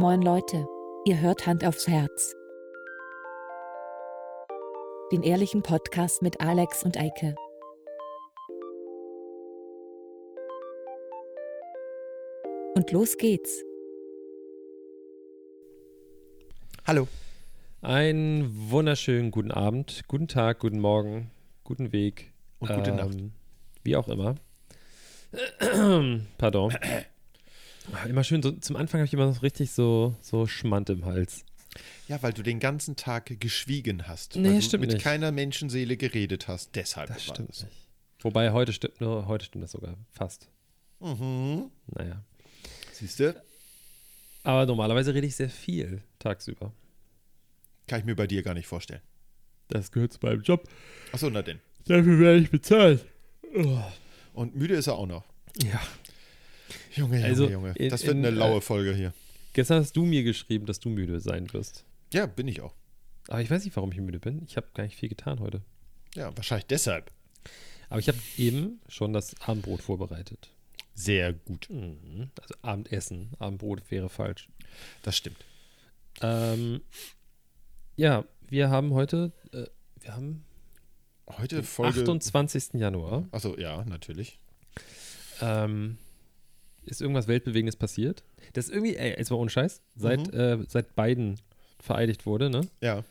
Moin Leute, ihr hört Hand aufs Herz. Den ehrlichen Podcast mit Alex und Eike. Und los geht's. Hallo. Einen wunderschönen guten Abend, guten Tag, guten Morgen, guten Weg. Und gute Nacht. Wie auch immer. Pardon. Immer schön, so, zum Anfang habe ich immer noch richtig so, so Schmand im Hals. Ja, weil du den ganzen Tag geschwiegen hast. Nee, weil du mit nicht. keiner Menschenseele geredet hast. Deshalb Das war stimmt das. nicht. Wobei heute stimmt nur, heute stimmt das sogar fast. Mhm. Naja. Siehst du? Aber normalerweise rede ich sehr viel tagsüber. Kann ich mir bei dir gar nicht vorstellen. Das gehört zu meinem Job. Achso, na denn. Dafür werde ich bezahlt. Und müde ist er auch noch. Ja. Junge, Junge, Also, Junge. in- Das wird in, eine laue äh, Folge hier. Gestern hast du mir geschrieben, dass du müde sein wirst. Ja, bin ich auch. Aber ich weiß nicht, warum ich müde bin. Ich habe gar nicht viel getan heute. Ja, wahrscheinlich deshalb. Aber ich habe eben schon das Abendbrot vorbereitet. Sehr gut. Mhm. Also Abendessen. Abendbrot wäre falsch. Das stimmt. Ähm, ja, wir haben heute, äh, wir haben Heute Folge. 28. Januar. Achso, ja, natürlich. Ähm, ist irgendwas Weltbewegendes passiert? Das ist irgendwie, ey, jetzt mal ohne Scheiß, seit, Mhm. äh, seit Biden vereidigt wurde, ne, Ja.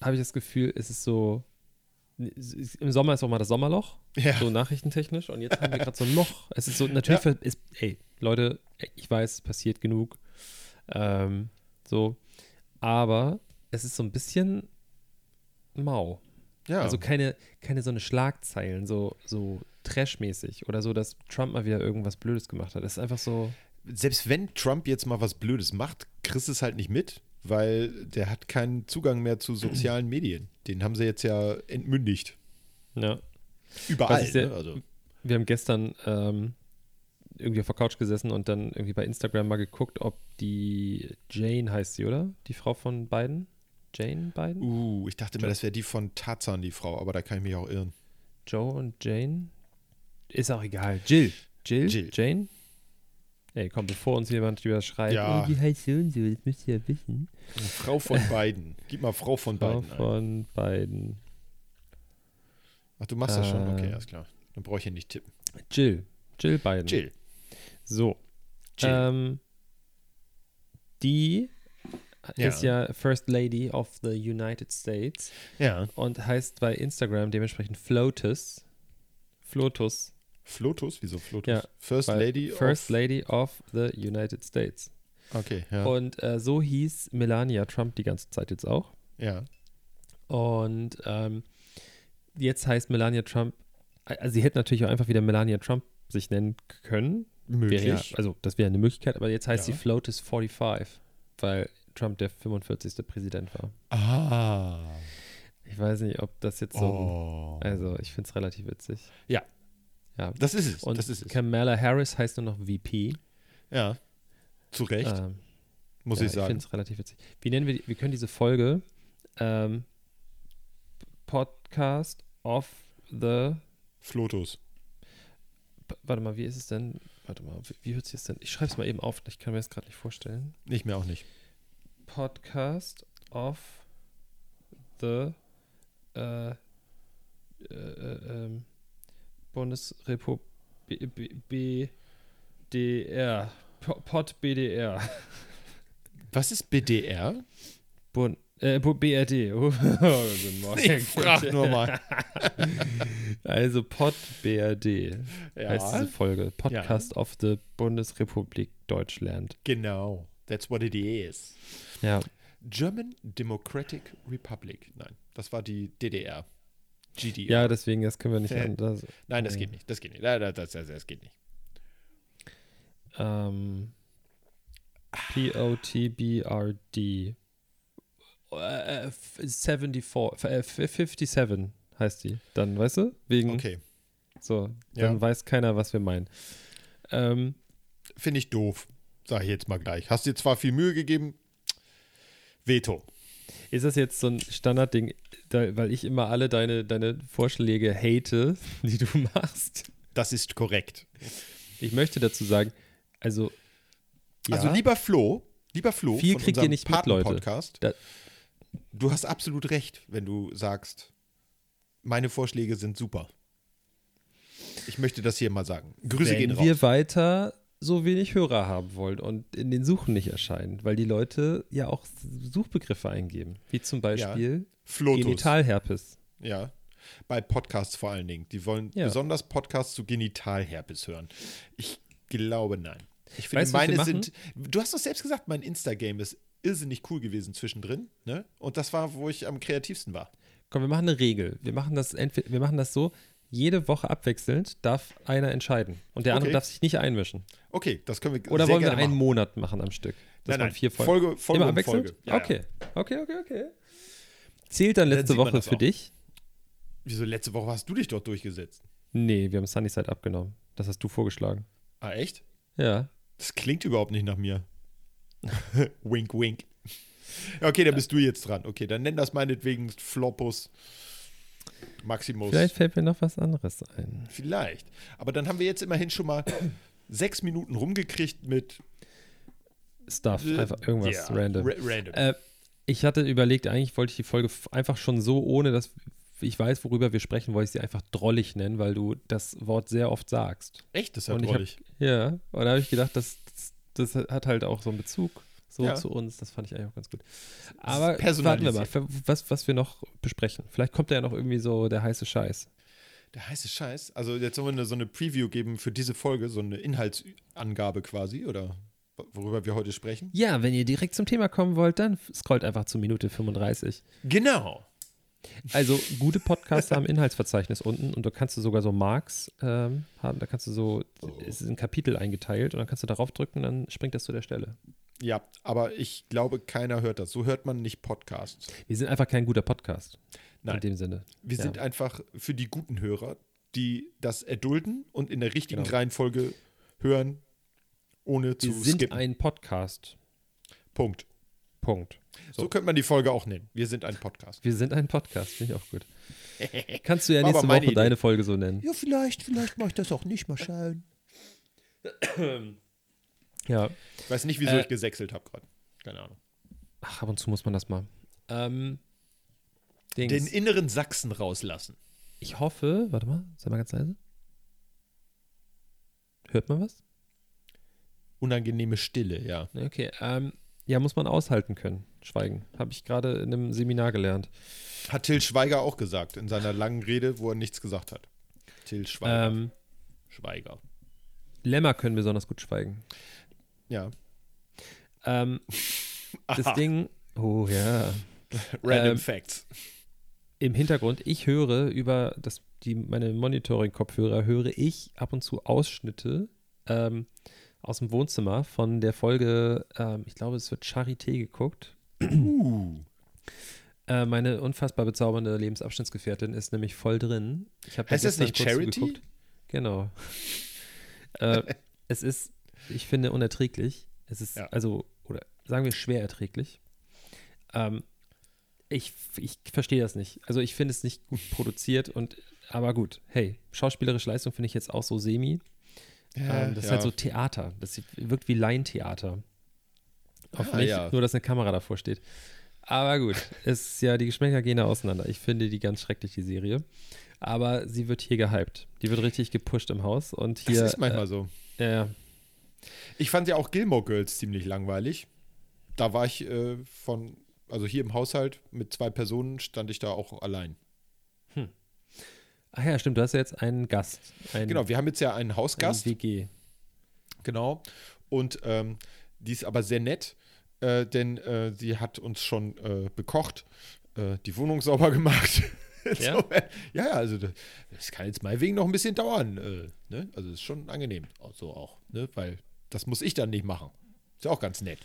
habe ich das Gefühl, es ist so, im Sommer ist auch mal das Sommerloch, Ja. so nachrichtentechnisch, und jetzt haben wir gerade so ein Loch. Es ist so, natürlich, Ja. ist, ey, Leute, ich weiß, es passiert genug, ähm, so, aber es ist so ein bisschen mau. Ja. Also keine, keine so eine Schlagzeilen, so, so Trash-mäßig oder so, dass Trump mal wieder irgendwas Blödes gemacht hat. Es ist einfach so, Selbst wenn Trump jetzt mal was Blödes macht, kriegst es halt nicht mit, weil der hat keinen Zugang mehr zu sozialen Medien. Den haben sie jetzt ja entmündigt. ja. Überall. Sehr- ne? Also, Wir haben gestern ähm, irgendwie auf der Couch gesessen und dann irgendwie bei Instagram mal geguckt, ob die Jane heißt sie, oder? Die Frau von Biden? Jane Biden? uh, ich dachte mir, das wäre die von Tarzan, die Frau, aber da kann ich mich auch irren. Joe und Jane? Ist auch egal. Jill. Jill? Jill. Jane? Ey, komm, bevor uns jemand wieder schreibt, Ja. oh, die heißt so und so, das müsst ihr ja wissen. Frau von beiden. Gib mal Frau von Frau beiden. ein. von Biden. Ach, du machst das schon? Okay, Äh, alles klar. Dann brauche ich hier nicht tippen. Jill. Jill Biden. Jill. So. Jill. Ähm, die Ja. ist ja First Lady of the United States ja. und heißt bei Instagram dementsprechend Flotus. Flotus. Flotus? Wieso Flotus? Ja, First Lady First of... Lady of the United States. Okay, ja. Und äh, so hieß Melania Trump die ganze Zeit jetzt auch. ja. Und ähm, jetzt heißt Melania Trump, also sie hätte natürlich auch einfach wieder Melania Trump sich nennen können. Möglich. Ja, also das wäre eine Möglichkeit, aber jetzt heißt Ja. sie Flotus 45, weil Trump der 45. Präsident war. ah. Ich weiß nicht, ob das jetzt so. Oh. Also, ich finde es relativ witzig. Ja. Ja. Das ist es. Und das ist es. Kamala Harris heißt nur noch VP. Ja. Zu Recht, Ähm, muss ja, ich sagen. finde es relativ witzig. Wie nennen wir die, wir können diese Folge ähm, Podcast of the. Flotus. Warte mal, wie ist es denn? Warte mal, wie, wie hört sich das denn? Ich schreibe es mal eben auf, ich kann mir das gerade nicht vorstellen. Ich mir auch nicht. Podcast of the äh, äh, äh, ähm, Bundesrepublik BDR. Po- Pod BDR. Was ist BDR? Bund, äh, BRD. Oh. Ich frag nur mal. Also Pod BRD heißt diese Ja, Folge. Podcast of the Bundesrepublik Deutschland. genau. That's what it is. Ja. German Democratic Republic. Nein, das war die DDR. GDR. Ja, deswegen, das können wir nicht an. Das, Nein, das geht nicht. Das geht nicht. Das, das, das, das geht nicht. Ähm, P-O-T-B-R-D. Äh, f- 74, äh, f- 57 heißt die. Dann, weißt du? Wegen, Okay. so, Ja. dann weiß keiner, was wir meinen. Ähm, Finde ich doof. Sag ich jetzt mal gleich. Hast dir zwar viel Mühe gegeben. Veto. Ist das jetzt so ein Standardding, da, weil ich immer alle deine, deine Vorschläge hate, die du machst? Das ist korrekt. Ich möchte dazu sagen, also, ja, Also lieber Flo, Lieber Flo, Viel kriegt ihr nicht mit, Leute. Paten-Podcast, Da- du hast absolut recht, wenn du sagst, meine Vorschläge sind super. Ich möchte das hier mal sagen. Grüße Wenn gehen raus. wir weiter so wenig Hörer haben wollen und in den Suchen nicht erscheinen, weil die Leute ja auch Suchbegriffe eingeben, wie zum Beispiel Flotus. Genitalherpes. Ja. Bei Podcasts vor allen Dingen. Die wollen Ja. besonders Podcasts zu Genitalherpes hören. Ich glaube, nein. Ich finde, Weißt meine sind. Du hast doch selbst gesagt, mein Insta-Game ist irrsinnig cool gewesen zwischendrin. Ne? Und das war, wo ich am kreativsten war. Komm, wir machen eine Regel. Wir machen das entweder, wir machen das so, jede Woche abwechselnd darf einer entscheiden und der andere Okay. darf sich nicht einmischen. Okay, das können wir Oder wollen wir einen machen. Monat machen am Stück? Nein, man nein. vier Folgen. Folge, Folge Immer abwechselnd? Folge. Ja, okay. okay, okay, okay. Zählt dann Dann letzte man Woche das für auch. dich? Ja. Wieso, letzte Woche hast du dich doch durchgesetzt? Nee, wir haben Sunnyside abgenommen. Das hast du vorgeschlagen. Ah, echt? Ja. Das klingt überhaupt nicht nach mir. wink, wink. Ja, Okay, dann bist du jetzt dran. Okay, dann nenn das meinetwegen Floppus Maximus. Vielleicht fällt mir noch was anderes ein. Vielleicht. Aber dann haben wir jetzt immerhin schon mal sechs Minuten rumgekriegt mit Stuff, einfach irgendwas Ja, random. ra- random. Äh, ich hatte überlegt, eigentlich wollte ich die Folge einfach schon so, ohne dass ich weiß, worüber wir sprechen, wollte ich sie einfach drollig nennen, weil du das Wort sehr oft sagst. Echt, das ist ja hab, drollig. ja, und da habe ich gedacht, das, das hat halt auch so einen Bezug so Ja. zu uns. Das fand ich eigentlich auch ganz gut. Aber warten wir mal, was, was wir noch besprechen. Vielleicht kommt da ja noch irgendwie so der heiße Scheiß. Der heiße Scheiß. Also jetzt sollen wir eine, so eine Preview geben für diese Folge, so eine Inhaltsangabe quasi, oder worüber wir heute sprechen. Ja, wenn ihr direkt zum Thema kommen wollt, dann scrollt einfach zu Minute 35. Genau. Also gute Podcasts haben Inhaltsverzeichnis unten und da kannst du sogar so Marks ähm, haben. Da kannst du so, es ist ein Kapitel eingeteilt und dann kannst du darauf drücken und dann springt das zu der Stelle. Ja, aber ich glaube, keiner hört das. So hört man nicht Podcasts. Wir sind einfach kein guter Podcast. Nein. In dem Sinne. Wir Ja. sind einfach für die guten Hörer, die das erdulden und in der richtigen Genau. Reihenfolge hören, ohne zu Wir sind skippen. ein Podcast. Punkt. Punkt. So. So. könnte man die Folge auch nennen. Wir sind ein Podcast. Wir sind ein Podcast, finde ich auch gut. Kannst du ja nächste Woche Idee. deine Folge so nennen. Ja, vielleicht, vielleicht mache ich das auch nicht. Mal schauen. Ja. Ich weiß nicht, wieso Äh, ich gesächselt habe gerade. Keine Ahnung. Ach, ab und zu muss man das mal. Ähm, Dings. Den inneren Sachsen rauslassen. ich hoffe, warte mal, sei mal ganz leise. Hört man was? Unangenehme Stille, ja. Okay, ähm, ja, muss man aushalten können. Schweigen. Habe ich gerade in einem Seminar gelernt. Hat Till Schweiger auch gesagt in seiner langen Rede, wo er nichts gesagt hat. Till Schweiger. Ähm, Schweiger. Lämmer können besonders gut schweigen. Ja. Ähm, das. Ding, oh ja, Random ähm, Facts. im Hintergrund, ich höre über das, die, meine Monitoring-Kopfhörer, höre ich ab und zu Ausschnitte ähm, aus dem Wohnzimmer von der Folge, ähm, ich glaube, es wird Charité geguckt. Uh. Äh, meine unfassbar bezaubernde Lebensabschnittsgefährtin ist nämlich voll drin. Ich hab da Heißt das nicht Charity? Genau. äh, es ist, ich finde, unerträglich. Es ist, Ja. also, oder sagen wir schwer erträglich. Ähm, ich, ich verstehe das nicht. Also ich finde es nicht gut produziert und aber gut, hey, schauspielerische Leistung finde ich jetzt auch so semi. ähm, das ist halt so Theater. Das wirkt wie Laientheater. Auf Ah, mich, ja. nur dass eine Kamera davor steht. Aber gut, es ist ja, die Geschmäcker gehen da auseinander. Ich finde die ganz schrecklich, die Serie. Aber sie wird hier gehypt. Die wird richtig gepusht im Haus. Und hier. das ist manchmal so. Äh, ja, ja. Ich fand ja auch Gilmore Girls ziemlich langweilig. Da war ich äh, von, also hier im Haushalt mit zwei Personen stand ich da auch allein. Ach ja, stimmt, du hast ja jetzt einen Gast. Einen, Genau, wir haben jetzt ja einen Hausgast. WG. Genau. Und ähm, die ist aber sehr nett, äh, denn äh, sie hat uns schon äh, bekocht, äh, die Wohnung sauber gemacht. Ja? so, äh, ja, also das, kann jetzt meinetwegen noch ein bisschen dauern. Äh, ne? Also ist schon angenehm. So auch, ne? Weil das muss ich dann nicht machen. Ist ja auch ganz nett.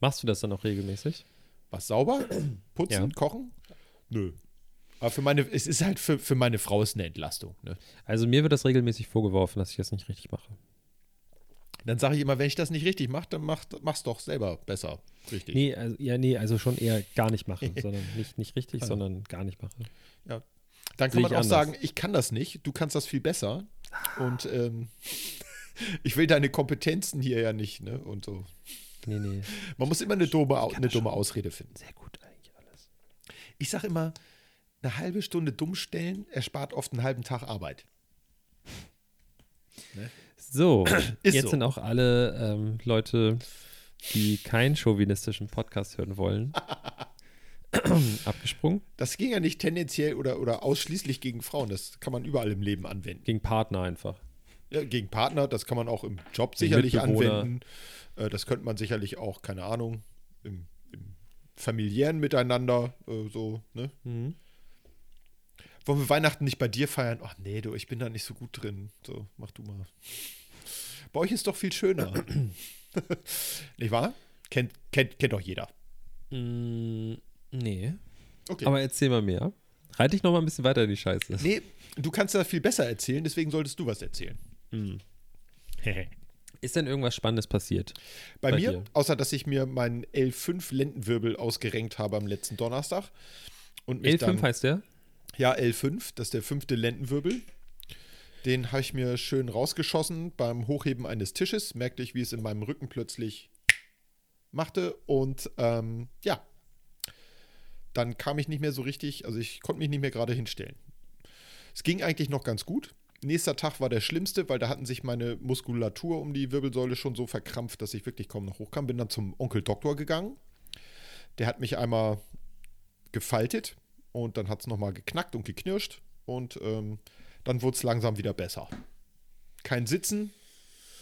Machst du das dann auch regelmäßig? Was sauber? Putzen, Ja. kochen? Nö. Aber für meine, es ist halt für, für meine Frau ist eine Entlastung. Ne? Also mir wird das regelmäßig vorgeworfen, dass ich das nicht richtig mache. Dann sage ich immer, wenn ich das nicht richtig mache, dann mach, mach's doch selber besser. Richtig. Nee, also, ja, nee, also schon eher gar nicht machen, sondern nicht, nicht richtig, Ah. sondern gar nicht machen. Dann kann Sehe man auch anders. sagen, ich kann das nicht, du kannst das viel besser. Und ähm, ich will deine Kompetenzen hier ja nicht, ne? Und so. nee, nee. Man muss immer eine dumme, eine dumme Ausrede finden. Sehr gut eigentlich alles. Ich sage immer, eine halbe Stunde dumm stellen erspart oft einen halben Tag Arbeit. So, Ist jetzt so. sind auch alle ähm, Leute, die keinen chauvinistischen Podcast hören wollen, abgesprungen. Das ging ja nicht tendenziell oder, oder ausschließlich gegen Frauen. Das kann man überall im Leben anwenden. Gegen Partner einfach. Ja, gegen Partner, das kann man auch im Job sicherlich anwenden. Äh, das könnte man sicherlich auch, keine Ahnung, im, im familiären Miteinander äh, so, ne? Mhm. Wollen wir Weihnachten nicht bei dir feiern? Ach nee, du, ich bin da nicht so gut drin. So, mach du mal. Bei euch ist doch viel schöner. nicht wahr? Kennt, kennt, kennt doch jeder. Mm, nee. Okay. Aber erzähl mal mehr. Reite ich noch mal ein bisschen weiter in die Scheiße. nee, du kannst das viel besser erzählen, deswegen solltest du was erzählen. Mhm. Ist denn irgendwas Spannendes passiert? Bei, Bei mir, dir. außer dass ich mir meinen L5 Lendenwirbel ausgerenkt habe am letzten Donnerstag. Und mich L5 dann, heißt der? Ja, L5, das ist der fünfte Lendenwirbel. Den habe ich mir schön rausgeschossen beim Hochheben eines Tisches. Merkte ich, wie es in meinem Rücken plötzlich machte. Und ähm, ja, dann kam ich nicht mehr so richtig, also ich konnte mich nicht mehr gerade hinstellen. Es ging eigentlich noch ganz gut. Nächster Tag war der schlimmste, weil da hatten sich meine Muskulatur um die Wirbelsäule schon so verkrampft, dass ich wirklich kaum noch hochkam. Bin dann zum Onkel Doktor gegangen. Der hat mich einmal gefaltet und dann hat es nochmal geknackt und geknirscht und ähm, dann wurde es langsam wieder besser. Kein Sitzen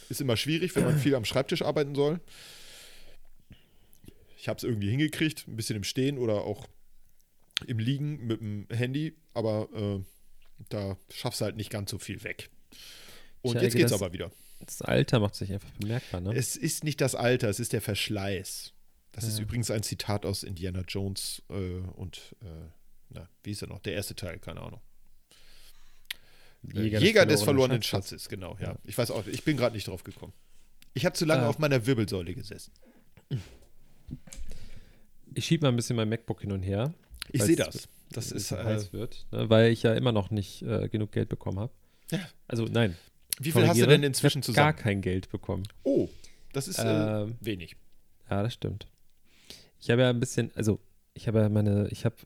ist immer schwierig, wenn man viel am Schreibtisch arbeiten soll. Ich habe es irgendwie hingekriegt, ein bisschen im Stehen oder auch im Liegen mit dem Handy, aber äh, da schaffst du halt nicht ganz so viel weg. Und jetzt geht's das- aber wieder. Das Alter macht sich einfach bemerkbar, ne? Es ist nicht das Alter, es ist der Verschleiß. Das ist Ja. übrigens ein Zitat aus Indiana Jones äh, und, äh, na, wie ist er noch? Der erste Teil, keine Ahnung. Jäger, Jäger des verlorenen Schatzes, genau, ja. Ja. Ich weiß auch, ich bin gerade nicht drauf gekommen. Ich habe zu lange Äh. auf meiner Wirbelsäule gesessen. Ich schiebe mal ein bisschen mein MacBook hin und her. Ich sehe das. Das ist, äh, heiß wird, ne? weil ich ja immer noch nicht äh, genug Geld bekommen habe. Ja. Also nein. wie viel hast du denn inzwischen ich hab Gar zusammen? kein Geld bekommen. Oh, das ist äh, Ähm, wenig. Ja, das stimmt. Ich habe ja ein bisschen, also ich habe ja meine, ich habe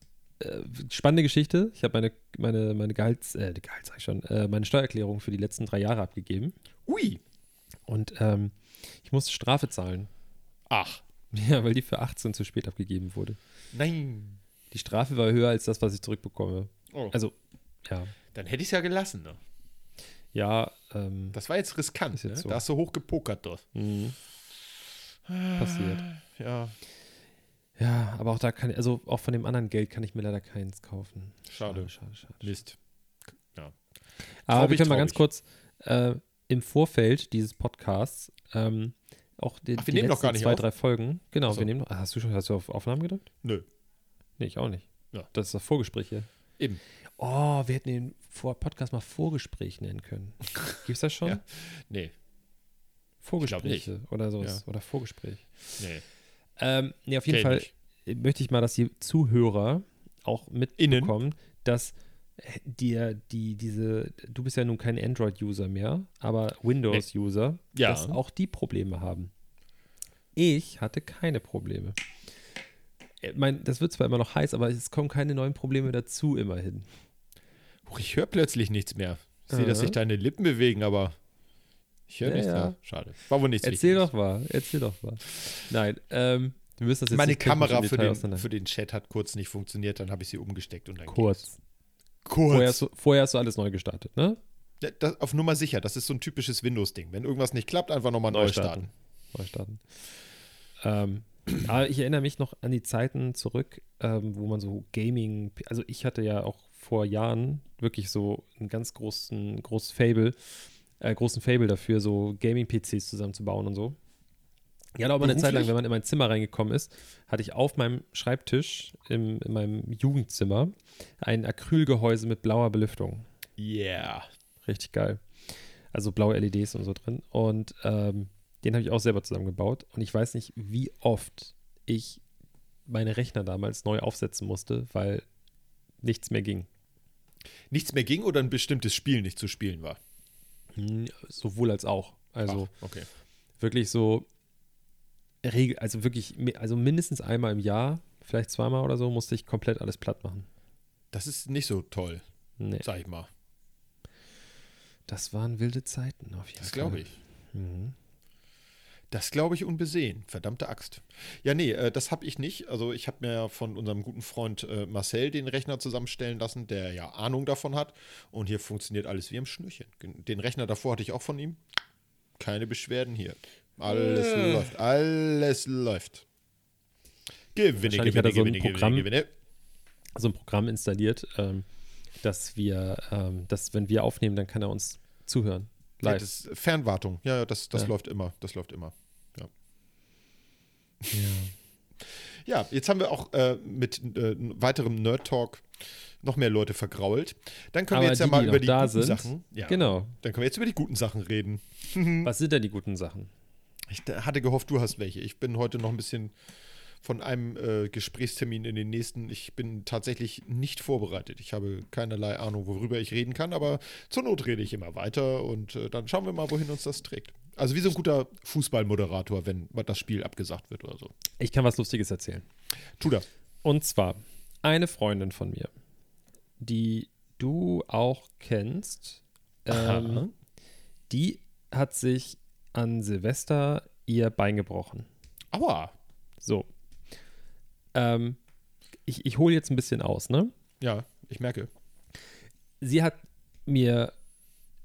äh, spannende Geschichte. Ich habe meine, meine, meine Gehalts, äh, Gehalt sag ich schon, äh, meine Steuererklärung für die letzten drei Jahre abgegeben. Ui. Und ähm, ich musste Strafe zahlen. Ach, Ja, weil die für 18 zu spät abgegeben wurde. nein. Die Strafe war höher als das, was ich zurückbekomme. Oh, Also, ja. dann hätte ich es ja gelassen. Ne? Ja, ähm, Das war jetzt riskant. Ist jetzt ne? so. Da hast du hoch gepokert dort. mh, passiert. Ja, Ja, aber auch da kann ich, also auch von dem anderen Geld kann ich mir leider keins kaufen. Schade. schade, schade. Mist. Aber Traurig, wir können mal ganz kurz äh, im Vorfeld dieses Podcasts ähm, auch die, Ach, wir die nehmen noch gar nicht zwei, auf? drei Folgen. Genau, so. wir nehmen noch. Hast du schon hast du auf Aufnahmen gedrückt? Nö. Nee, ich auch nicht. Ja. Das ist das Vorgespräch hier. Eben. Oh, wir hätten den Vor Podcast mal Vorgespräch nennen können. Gibt's das schon? Ja. Nee, Vorgespräche oder sowas. Oder Vorgespräch. nee. Ähm, nee, auf jeden Kenn Fall ich. möchte ich mal, dass die Zuhörer auch mitbekommen, dass äh, dir die, diese, du bist ja nun kein Android-User mehr, aber Windows-User, Ja. dass auch die Probleme haben. Ich hatte keine Probleme. Ich mein, das wird zwar immer noch heiß, aber es kommen keine neuen Probleme dazu immerhin. Ich höre plötzlich nichts mehr. Ich sehe, dass sich deine Lippen bewegen, aber ich höre Ja, nichts ja. mehr. Schade. War wohl nichts Erzähl Wichtiges. doch mal, erzähl doch mal. Nein, ähm, wir müssen das jetzt Meine Kamera für den, für den Chat hat kurz nicht funktioniert, dann habe ich sie umgesteckt und dann Kurz. ging's. Kurz. Vorher hast, du, vorher hast du alles neu gestartet, ne? Ja, das, auf Nummer sicher, das ist so ein typisches Windows-Ding. Wenn irgendwas nicht klappt, einfach nochmal neu starten. Neu starten. Ähm, aber ich erinnere mich noch an die Zeiten zurück, ähm, wo man so Gaming, also ich hatte ja auch vor Jahren wirklich so einen ganz großen, großes Fable, äh, großen Fable dafür, so Gaming-PCs zusammenzubauen und so. Ja, aber eine Zeit lang, wenn man in mein Zimmer reingekommen ist, hatte ich auf meinem Schreibtisch im, in meinem Jugendzimmer ein Acrylgehäuse mit blauer Belüftung. Yeah. Richtig geil. Also blaue LEDs und so drin. Und ähm, den habe ich auch selber zusammengebaut. Und ich weiß nicht, wie oft ich meine Rechner damals neu aufsetzen musste, weil nichts mehr ging. Nichts mehr ging oder ein bestimmtes Spiel nicht zu spielen war? Hm, Sowohl als auch. Also Ach, okay. wirklich so, also wirklich, also mindestens einmal im Jahr, vielleicht zweimal oder so, musste ich komplett alles platt machen. Das ist nicht so toll, Nee, sag ich mal. das waren wilde Zeiten auf jeden Das Fall. glaube ich. Mhm. Das glaube ich unbesehen. Verdammte Axt. Ja, nee, äh, das habe ich nicht. Also ich habe mir ja von unserem guten Freund äh, Marcel den Rechner zusammenstellen lassen, der ja Ahnung davon hat. Und hier funktioniert alles wie am Schnürchen. Den Rechner davor hatte ich auch von ihm. Keine Beschwerden hier. Alles Äh. läuft. Alles läuft. Gewinne, gewinne, er so ein gewinne, Programm. gewinne, gewinne. So ein Programm installiert, ähm, dass wir, ähm, dass wenn wir aufnehmen, dann kann er uns zuhören. Ja, Live. das Fernwartung. Ja, ja, das, das Ja. läuft immer. Das läuft immer. ja. Ja, jetzt haben wir auch äh, mit äh, weiterem Nerd Talk noch mehr Leute vergrault. Dann können wir Aber jetzt ja die, mal die über die guten sind, Sachen. Ja, Genau. Dann können wir jetzt über die guten Sachen reden. Was sind denn die guten Sachen? Ich hatte gehofft, du hast welche. Ich bin heute noch ein bisschen von einem äh, Gesprächstermin in den nächsten. Ich bin tatsächlich nicht vorbereitet. Ich habe keinerlei Ahnung, worüber ich reden kann, aber zur Not rede ich immer weiter und äh, dann schauen wir mal, wohin uns das trägt. Also wie so ein guter Fußballmoderator, wenn das Spiel abgesagt wird oder so. Ich kann was Lustiges erzählen. Tu das. Und zwar eine Freundin von mir, die du auch kennst, ähm, die hat sich an Silvester ihr Bein gebrochen. Aua. So. Ähm, ich ich hole jetzt ein bisschen aus, ne? Ja, ich merke. Sie hat mir,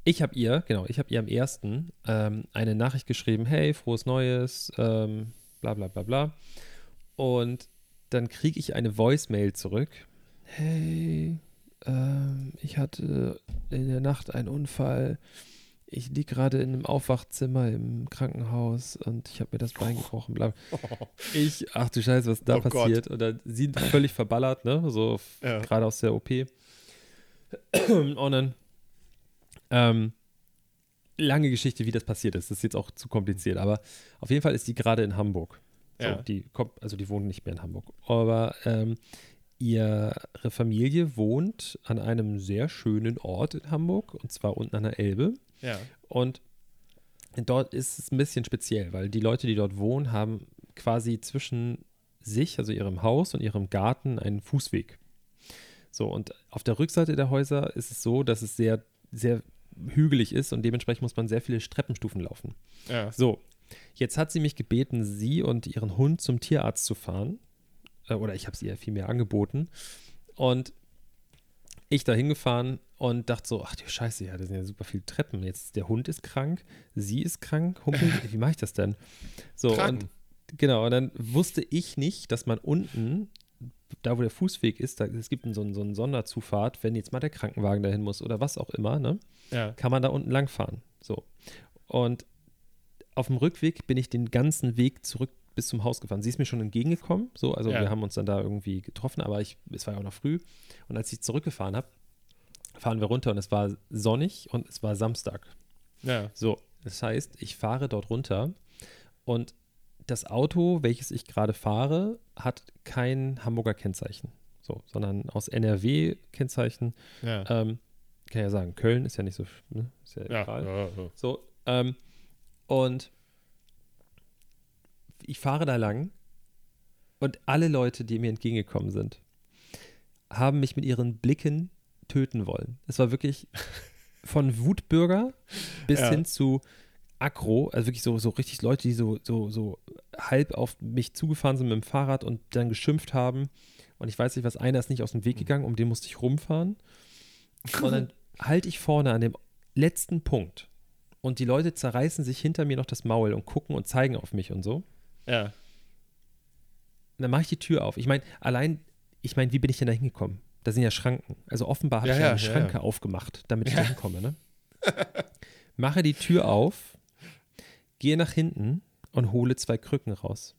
ich habe ihr, genau, ich habe ihr am ersten ähm, eine Nachricht geschrieben, hey, frohes Neues, ähm, bla bla bla bla. Und dann kriege ich eine Voicemail zurück. Hey, ähm, ich hatte in der Nacht einen Unfall. Ich liege gerade in einem Aufwachzimmer im Krankenhaus und ich habe mir das Bein gebrochen. Ich, ach du Scheiße, was da Oh Gott. passiert? Und dann sie völlig verballert, ne? So Ja. gerade aus der OP. Und dann, ähm, lange Geschichte, wie das passiert ist. Das ist jetzt auch zu kompliziert, aber auf jeden Fall ist die gerade in Hamburg. So, Ja. die kommt, also die wohnt nicht mehr in Hamburg. Aber ähm, ihre Familie wohnt an einem sehr schönen Ort in Hamburg, und zwar unten an der Elbe. Ja. Und dort ist es ein bisschen speziell, weil die Leute, die dort wohnen, haben quasi zwischen sich, also ihrem Haus und ihrem Garten, einen Fußweg. So, und auf der Rückseite der Häuser ist es so, dass es sehr, sehr hügelig ist und dementsprechend muss man sehr viele Treppenstufen laufen. Ja. So, jetzt hat sie mich gebeten, sie und ihren Hund zum Tierarzt zu fahren. Äh, Oder ich habe es ihr vielmehr angeboten. Und ich da hingefahren und dachte so, ach du Scheiße, ja, das sind ja super viele Treppen. Jetzt der Hund ist krank, sie ist krank, humpelt, wie mache ich das denn? So, Tragen. und genau, und dann wusste ich nicht, dass man unten, da wo der Fußweg ist, da, es gibt so, einen- so eine Sonderzufahrt, wenn jetzt mal der Krankenwagen dahin muss oder was auch immer, ne? Ja. kann man da unten lang fahren. So. Und auf dem Rückweg bin ich den ganzen Weg zurück bis zum Haus gefahren. Sie ist mir schon entgegengekommen, so, also Ja. wir haben uns dann da irgendwie getroffen, aber ich, es war ja auch noch früh. Und als ich zurückgefahren habe, fahren wir runter und es war sonnig und es war Samstag. Ja. So, das heißt, ich fahre dort runter und das Auto, welches ich gerade fahre, hat kein Hamburger Kennzeichen. So, sondern aus NRW Kennzeichen. Ja. Ähm, kann ja sagen, Köln ist ja nicht so, ne? ist ja, Ja. egal. ja, ja. So, ähm, und ich fahre da lang und alle Leute, die mir entgegengekommen sind, haben mich mit ihren Blicken töten wollen. Es war wirklich von Wutbürger bis Ja. hin zu Aggro, also wirklich so, so richtig Leute, die so, so, so halb auf mich zugefahren sind mit dem Fahrrad und dann geschimpft haben. Und ich weiß nicht, was einer ist nicht aus dem Weg gegangen, um den musste ich rumfahren. Und dann halte ich vorne an dem letzten Punkt und die Leute zerreißen sich hinter mir noch das Maul und gucken und zeigen auf mich und so. Ja. Und dann mache ich die Tür auf. Ich meine, allein, ich meine, wie bin ich denn da hingekommen? Da sind ja Schranken. Also offenbar habe Ja, ich ja eine ja, Schranke aufgemacht, damit ich da hinkomme, ne? Mache die Tür auf, gehe nach hinten und hole zwei Krücken raus.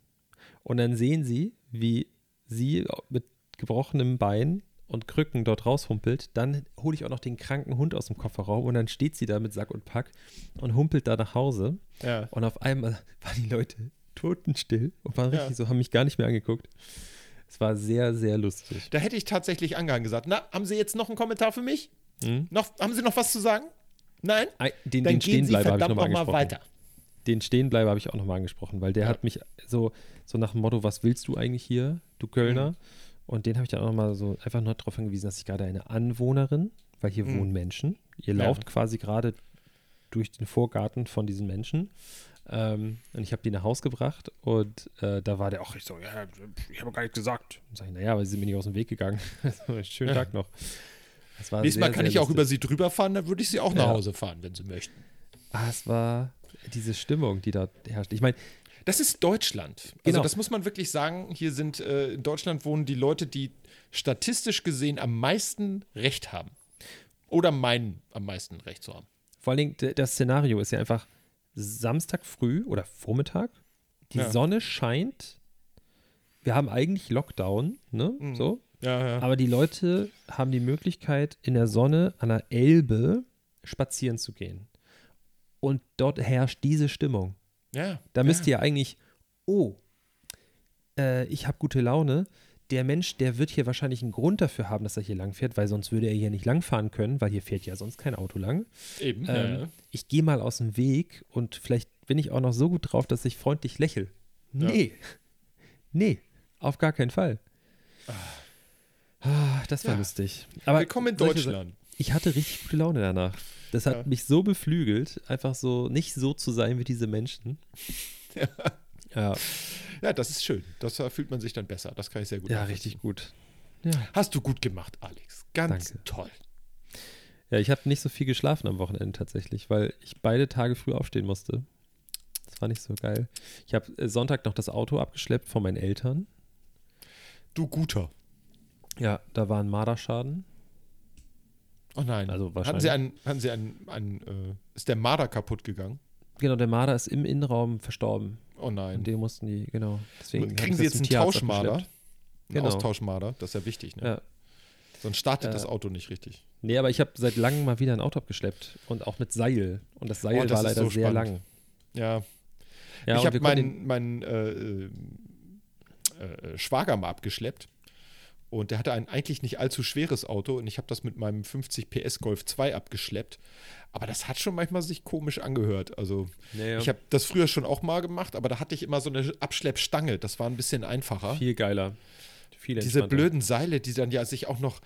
Und dann sehen sie, wie sie mit gebrochenem Bein und Krücken dort raushumpelt. Dann hole ich auch noch den kranken Hund aus dem Kofferraum und dann steht sie da mit Sack und Pack und humpelt da nach Hause. Ja. Und auf einmal waren die Leute totenstill und waren Ja. richtig so, haben mich gar nicht mehr angeguckt. Es war sehr, sehr lustig. Da hätte ich tatsächlich angehangen gesagt, na, haben Sie jetzt noch einen Kommentar für mich? Hm? Noch, haben Sie noch was zu sagen? Nein? Ei, Den, Dann den Stehenbleiber habe ich nochmal noch mal angesprochen. weiter. den Stehenbleiber habe ich auch nochmal angesprochen, weil der Ja. hat mich so, so nach dem Motto, was willst du eigentlich hier, du Kölner? Mhm. Und den habe ich dann auch nochmal so einfach nur darauf hingewiesen, dass ich gerade eine Anwohnerin, weil hier Mhm. wohnen Menschen. Ihr Ja. lauft quasi gerade durch den Vorgarten von diesen Menschen. Ähm, und ich habe die nach Haus gebracht und äh, da war der auch richtig so, ja, ich habe gar nichts gesagt. Und sag ich, naja, aber sie sind mir nicht aus dem Weg gegangen. Schönen. Tag noch. Das war Nächstes sehr, Mal kann ich auch über lustig. sie drüber fahren, dann würde ich sie auch nach Ja. Hause fahren, wenn sie möchten. Ah, es war diese Stimmung, die da herrscht. Ich meine, Das ist Deutschland. Also Genau. das muss man wirklich sagen. Hier sind äh, in Deutschland wohnen die Leute, die statistisch gesehen am meisten Recht haben. Oder meinen, am meisten Recht zu haben. Vor allen Dingen, das Szenario ist ja einfach Samstag früh oder Vormittag. Die Ja. Sonne scheint. Wir haben eigentlich Lockdown, ne? Mhm. So. Ja, ja. Aber die Leute haben die Möglichkeit, in der Sonne an der Elbe spazieren zu gehen. Und dort herrscht diese Stimmung. ja. Da müsst ihr eigentlich, oh, äh, ich habe gute Laune. Der Mensch, der wird hier wahrscheinlich einen Grund dafür haben, dass er hier lang fährt, weil sonst würde er hier nicht langfahren können, weil hier fährt ja sonst kein Auto lang. Eben. Ähm, ja, ja. Ich gehe mal aus dem Weg und vielleicht bin ich auch noch so gut drauf, dass ich freundlich lächle. Nee. Nee, auf gar keinen Fall. Ah, das war Ja. lustig. Aber Willkommen in Deutschland. Ich hatte richtig gute Laune danach. Das hat Ja. mich so beflügelt, einfach so nicht so zu sein wie diese Menschen. Ja. Ja, Ja, das ist schön. Das da fühlt man sich dann besser. Das kann ich sehr gut ja richtig gut. Ja, Hast du gut gemacht, Alex. Ganz Danke. toll. ja ich habe nicht so viel geschlafen am Wochenende tatsächlich, weil ich beide Tage früh aufstehen musste. Das war nicht so geil. Ich habe äh, Sonntag noch das Auto abgeschleppt von meinen Eltern. Du guter. Ja, da war ein Marderschaden. Oh nein. Also hatten wahrscheinlich. Sie einen, hatten Sie einen, einen äh, ist der Marder kaputt gegangen? Genau, der Marder ist im Innenraum verstorben. Oh nein. Und den mussten die, genau. Deswegen Kriegen Sie jetzt einen Tauschmarder? abgeschleppt. Einen Genau. Austauschmarder, das ist ja wichtig, ne? Ja. Sonst startet Äh, das Auto nicht richtig. Nee, aber ich habe seit langem mal wieder ein Auto abgeschleppt. Und auch mit Seil. Und das Seil Oh, das war leider so sehr lang. Ja, Ja, ich habe meinen, äh, äh, äh, Schwager mal abgeschleppt. Und der hatte ein eigentlich nicht allzu schweres Auto und ich habe das mit meinem 50 PS Golf 2 abgeschleppt. Aber das hat schon manchmal sich komisch angehört. Also den, ja, ja, ich habe das früher schon auch mal gemacht, aber da hatte ich immer so eine Abschleppstange. Das war ein bisschen einfacher. viel geiler. Viel Diese blöden Seile, die dann ja sich auch noch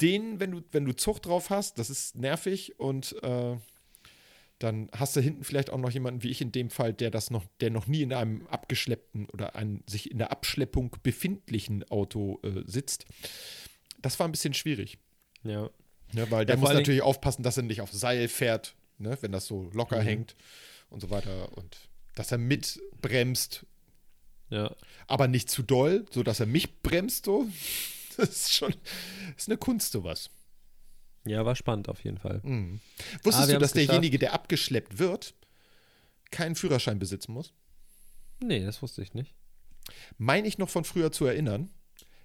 den, wenn du, wenn du Zucht drauf hast, das ist nervig und äh, dann hast du hinten vielleicht auch noch jemanden wie ich in dem Fall, der das noch, der noch nie in einem abgeschleppten oder einem sich in der Abschleppung befindlichen Auto äh, sitzt. Das war ein bisschen schwierig. Ja. Ne, weil der vor muss natürlich aufpassen, dass er nicht auf Seil fährt, ne, wenn das so locker Mhm. hängt und so weiter. Und dass er mitbremst, Ja. aber nicht zu doll, sodass er mich bremst, so. Das ist schon, ist eine Kunst, sowas. Ja, war spannend auf jeden Fall. Mhm. Ah, Wusstest wir du, dass derjenige, der abgeschleppt wird, keinen Führerschein besitzen muss? Nee, das wusste ich nicht. Meine ich noch von früher zu erinnern.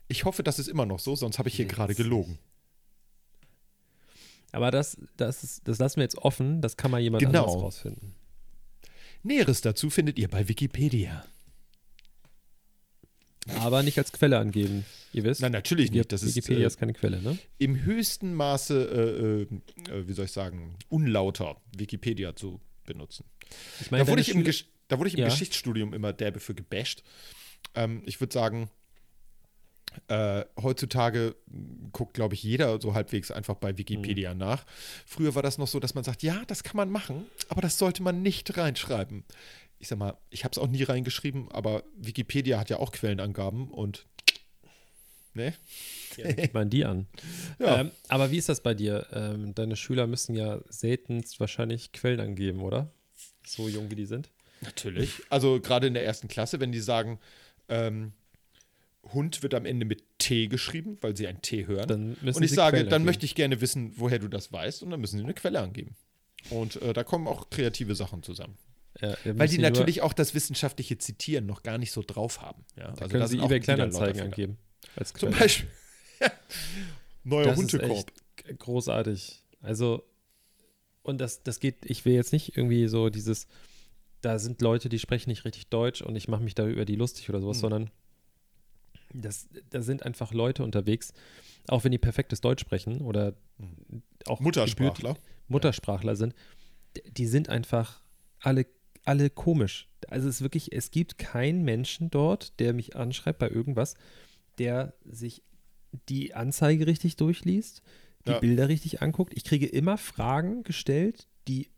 Ich hoffe, das ist immer noch so, sonst habe ich hier gerade gelogen. Aber das, das, ist, das lassen wir jetzt offen. Das kann mal jemand Genau. anderes rausfinden. Näheres dazu findet ihr bei Wikipedia. Aber nicht als Quelle angeben. Ihr wisst, Nein, natürlich nicht. Das ist Wikipedia äh, ist keine Quelle, ne? im höchsten Maße, äh, äh, wie soll ich sagen, unlauter, Wikipedia zu benutzen. Ich meine, da, wurde ich im da wurde ich im Ja. Geschichtsstudium immer derbe für gebasht. Ähm, ich würde sagen, äh, heutzutage guckt, glaube ich, jeder so halbwegs einfach bei Wikipedia Mhm. nach. Früher war das noch so, dass man sagt, ja, das kann man machen, aber das sollte man nicht reinschreiben. Ich sag mal, ich habe es auch nie reingeschrieben, aber Wikipedia hat ja auch Quellenangaben und ne? Ja, gibt man die an. Ja. Ähm, aber wie ist das bei dir? Ähm, deine Schüler müssen ja seltenst wahrscheinlich Quellen angeben, oder? So jung wie die sind. Natürlich. Also gerade in der ersten Klasse, wenn die sagen, ähm, Hund wird am Ende mit T geschrieben, weil sie ein T hören. Dann müssen und ich sie sage, Quellen dann angeben. möchte ich gerne wissen, woher du das weißt, und dann müssen sie eine Quelle angeben. Und äh, da kommen auch kreative Sachen zusammen. Ja, Weil die natürlich auch das wissenschaftliche Zitieren noch gar nicht so drauf haben. Ja, Da können da sie auch eBay Kleinanzeigen angeben. Als Zum. Beispiel. Neuer Hundekorb. großartig. Also, und das, das geht, ich will jetzt nicht irgendwie so dieses, da sind Leute, die sprechen nicht richtig Deutsch und ich mache mich da über die lustig oder sowas, Hm. sondern das, da sind einfach Leute unterwegs, auch wenn die perfektes Deutsch sprechen oder auch gebürtig- Muttersprachler. Muttersprachler sind, die sind einfach alle, alle komisch. Also es ist wirklich, es gibt keinen Menschen dort, der mich anschreibt bei irgendwas, der sich die Anzeige richtig durchliest, die Ja. Bilder richtig anguckt. Ich kriege immer Fragen gestellt, die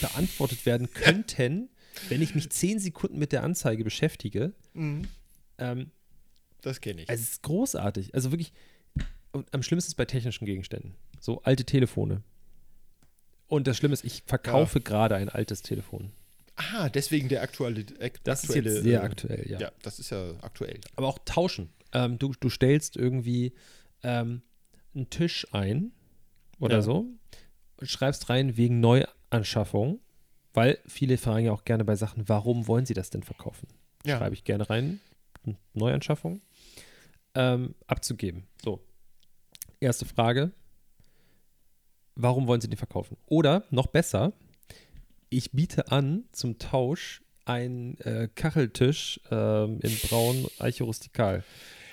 beantwortet werden könnten, wenn ich mich zehn Sekunden mit der Anzeige beschäftige. Ähm, Das kenne ich. also es ist großartig. Also wirklich, am schlimmsten ist bei technischen Gegenständen. So alte Telefone. Und das Schlimme ist, ich verkaufe gerade ein altes Telefon. Ah, deswegen der aktuelle. Ak Das ist aktuelle, jetzt sehr äh, aktuell, ja. Ja, das ist ja aktuell. Aber auch tauschen. Ähm, du, du stellst irgendwie ähm, einen Tisch ein oder Ja. so und schreibst rein wegen Neuanschaffung, weil viele fragen ja auch gerne bei Sachen, warum wollen sie das denn verkaufen? Ja. Schreibe ich gerne rein, Neuanschaffung, ähm, abzugeben. So, erste Frage, warum wollen sie den verkaufen? Oder noch besser, ich biete an zum Tausch einen äh, Kacheltisch ähm, in braun Eiche rustikal.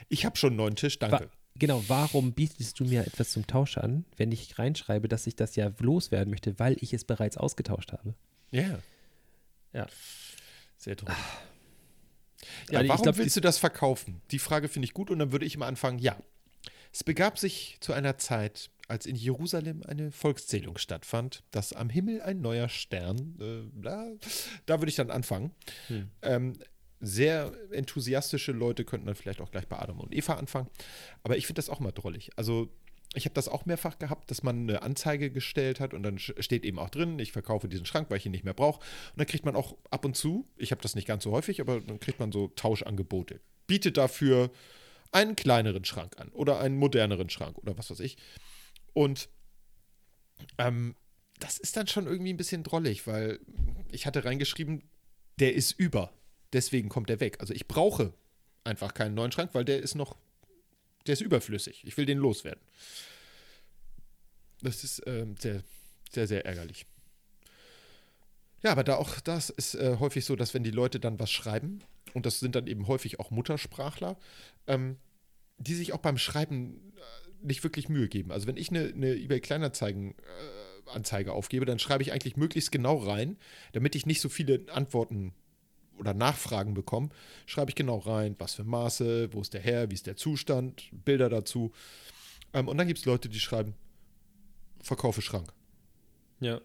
Ich habe schon einen neuen Tisch, Wa danke. genau, warum bietest du mir etwas zum Tausch an, wenn ich reinschreibe, dass ich das ja loswerden möchte, weil ich es bereits ausgetauscht habe? Ja. Ja. Sehr toll. Ja, Ja, ich warum glaub, willst du das verkaufen? Die Frage finde ich gut und dann würde ich mal anfangen, ja. Es begab sich zu einer Zeit, als in Jerusalem eine Volkszählung stattfand, dass am Himmel ein neuer Stern, äh, da, da würde ich dann anfangen. Hm. Ähm, sehr enthusiastische Leute könnten dann vielleicht auch gleich bei Adam und Eva anfangen. Aber ich finde das auch mal drollig. Also ich habe das auch mehrfach gehabt, dass man eine Anzeige gestellt hat und dann steht eben auch drin, ich verkaufe diesen Schrank, weil ich ihn nicht mehr brauche. Und dann kriegt man auch ab und zu, ich habe das nicht ganz so häufig, aber dann kriegt man so Tauschangebote. Bietet dafür einen kleineren Schrank an oder einen moderneren Schrank oder was weiß ich. Und ähm, das ist dann schon irgendwie ein bisschen drollig, weil ich hatte reingeschrieben, der ist über. Deswegen kommt der weg. Also ich brauche einfach keinen neuen Schrank, weil der ist noch, der ist überflüssig. Ich will den loswerden. Das ist ähm, sehr, sehr, sehr ärgerlich. Ja, aber da auch das ist äh, häufig so, dass wenn die Leute dann was schreiben, und das sind dann eben häufig auch Muttersprachler, ähm, die sich auch beim Schreiben äh, nicht wirklich Mühe geben. Also wenn ich eine, eine eBay Kleinanzeigen äh, Anzeige aufgebe, dann schreibe ich eigentlich möglichst genau rein, damit ich nicht so viele Antworten oder Nachfragen bekomme, schreibe ich genau rein, was für Maße, wo ist der Herr, wie ist der Zustand, Bilder dazu. Ähm, und dann gibt es Leute, die schreiben, verkaufe Schrank. Ja.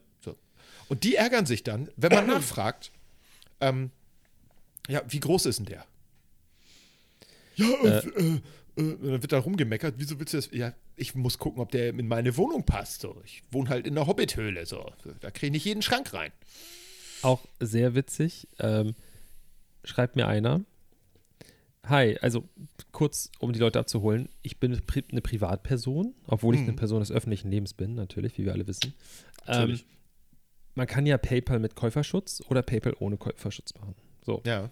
Und die ärgern sich dann, wenn man nachfragt, ähm, ja, wie groß ist denn der? Ja, äh, äh, äh, dann wird da rumgemeckert, wieso willst du das? Ja, ich muss gucken, ob der in meine Wohnung passt. So. Ich wohne halt in der Hobbithöhle, so. Da kriege ich nicht jeden Schrank rein. Auch sehr witzig. Ähm, schreibt mir einer. Hi, also kurz, um die Leute abzuholen. Ich bin eine Privatperson, obwohl ich Mhm. eine Person des öffentlichen Lebens bin, natürlich, wie wir alle wissen. Ähm, Natürlich. Man kann ja PayPal mit Käuferschutz oder PayPal ohne Käuferschutz machen. So. Ja.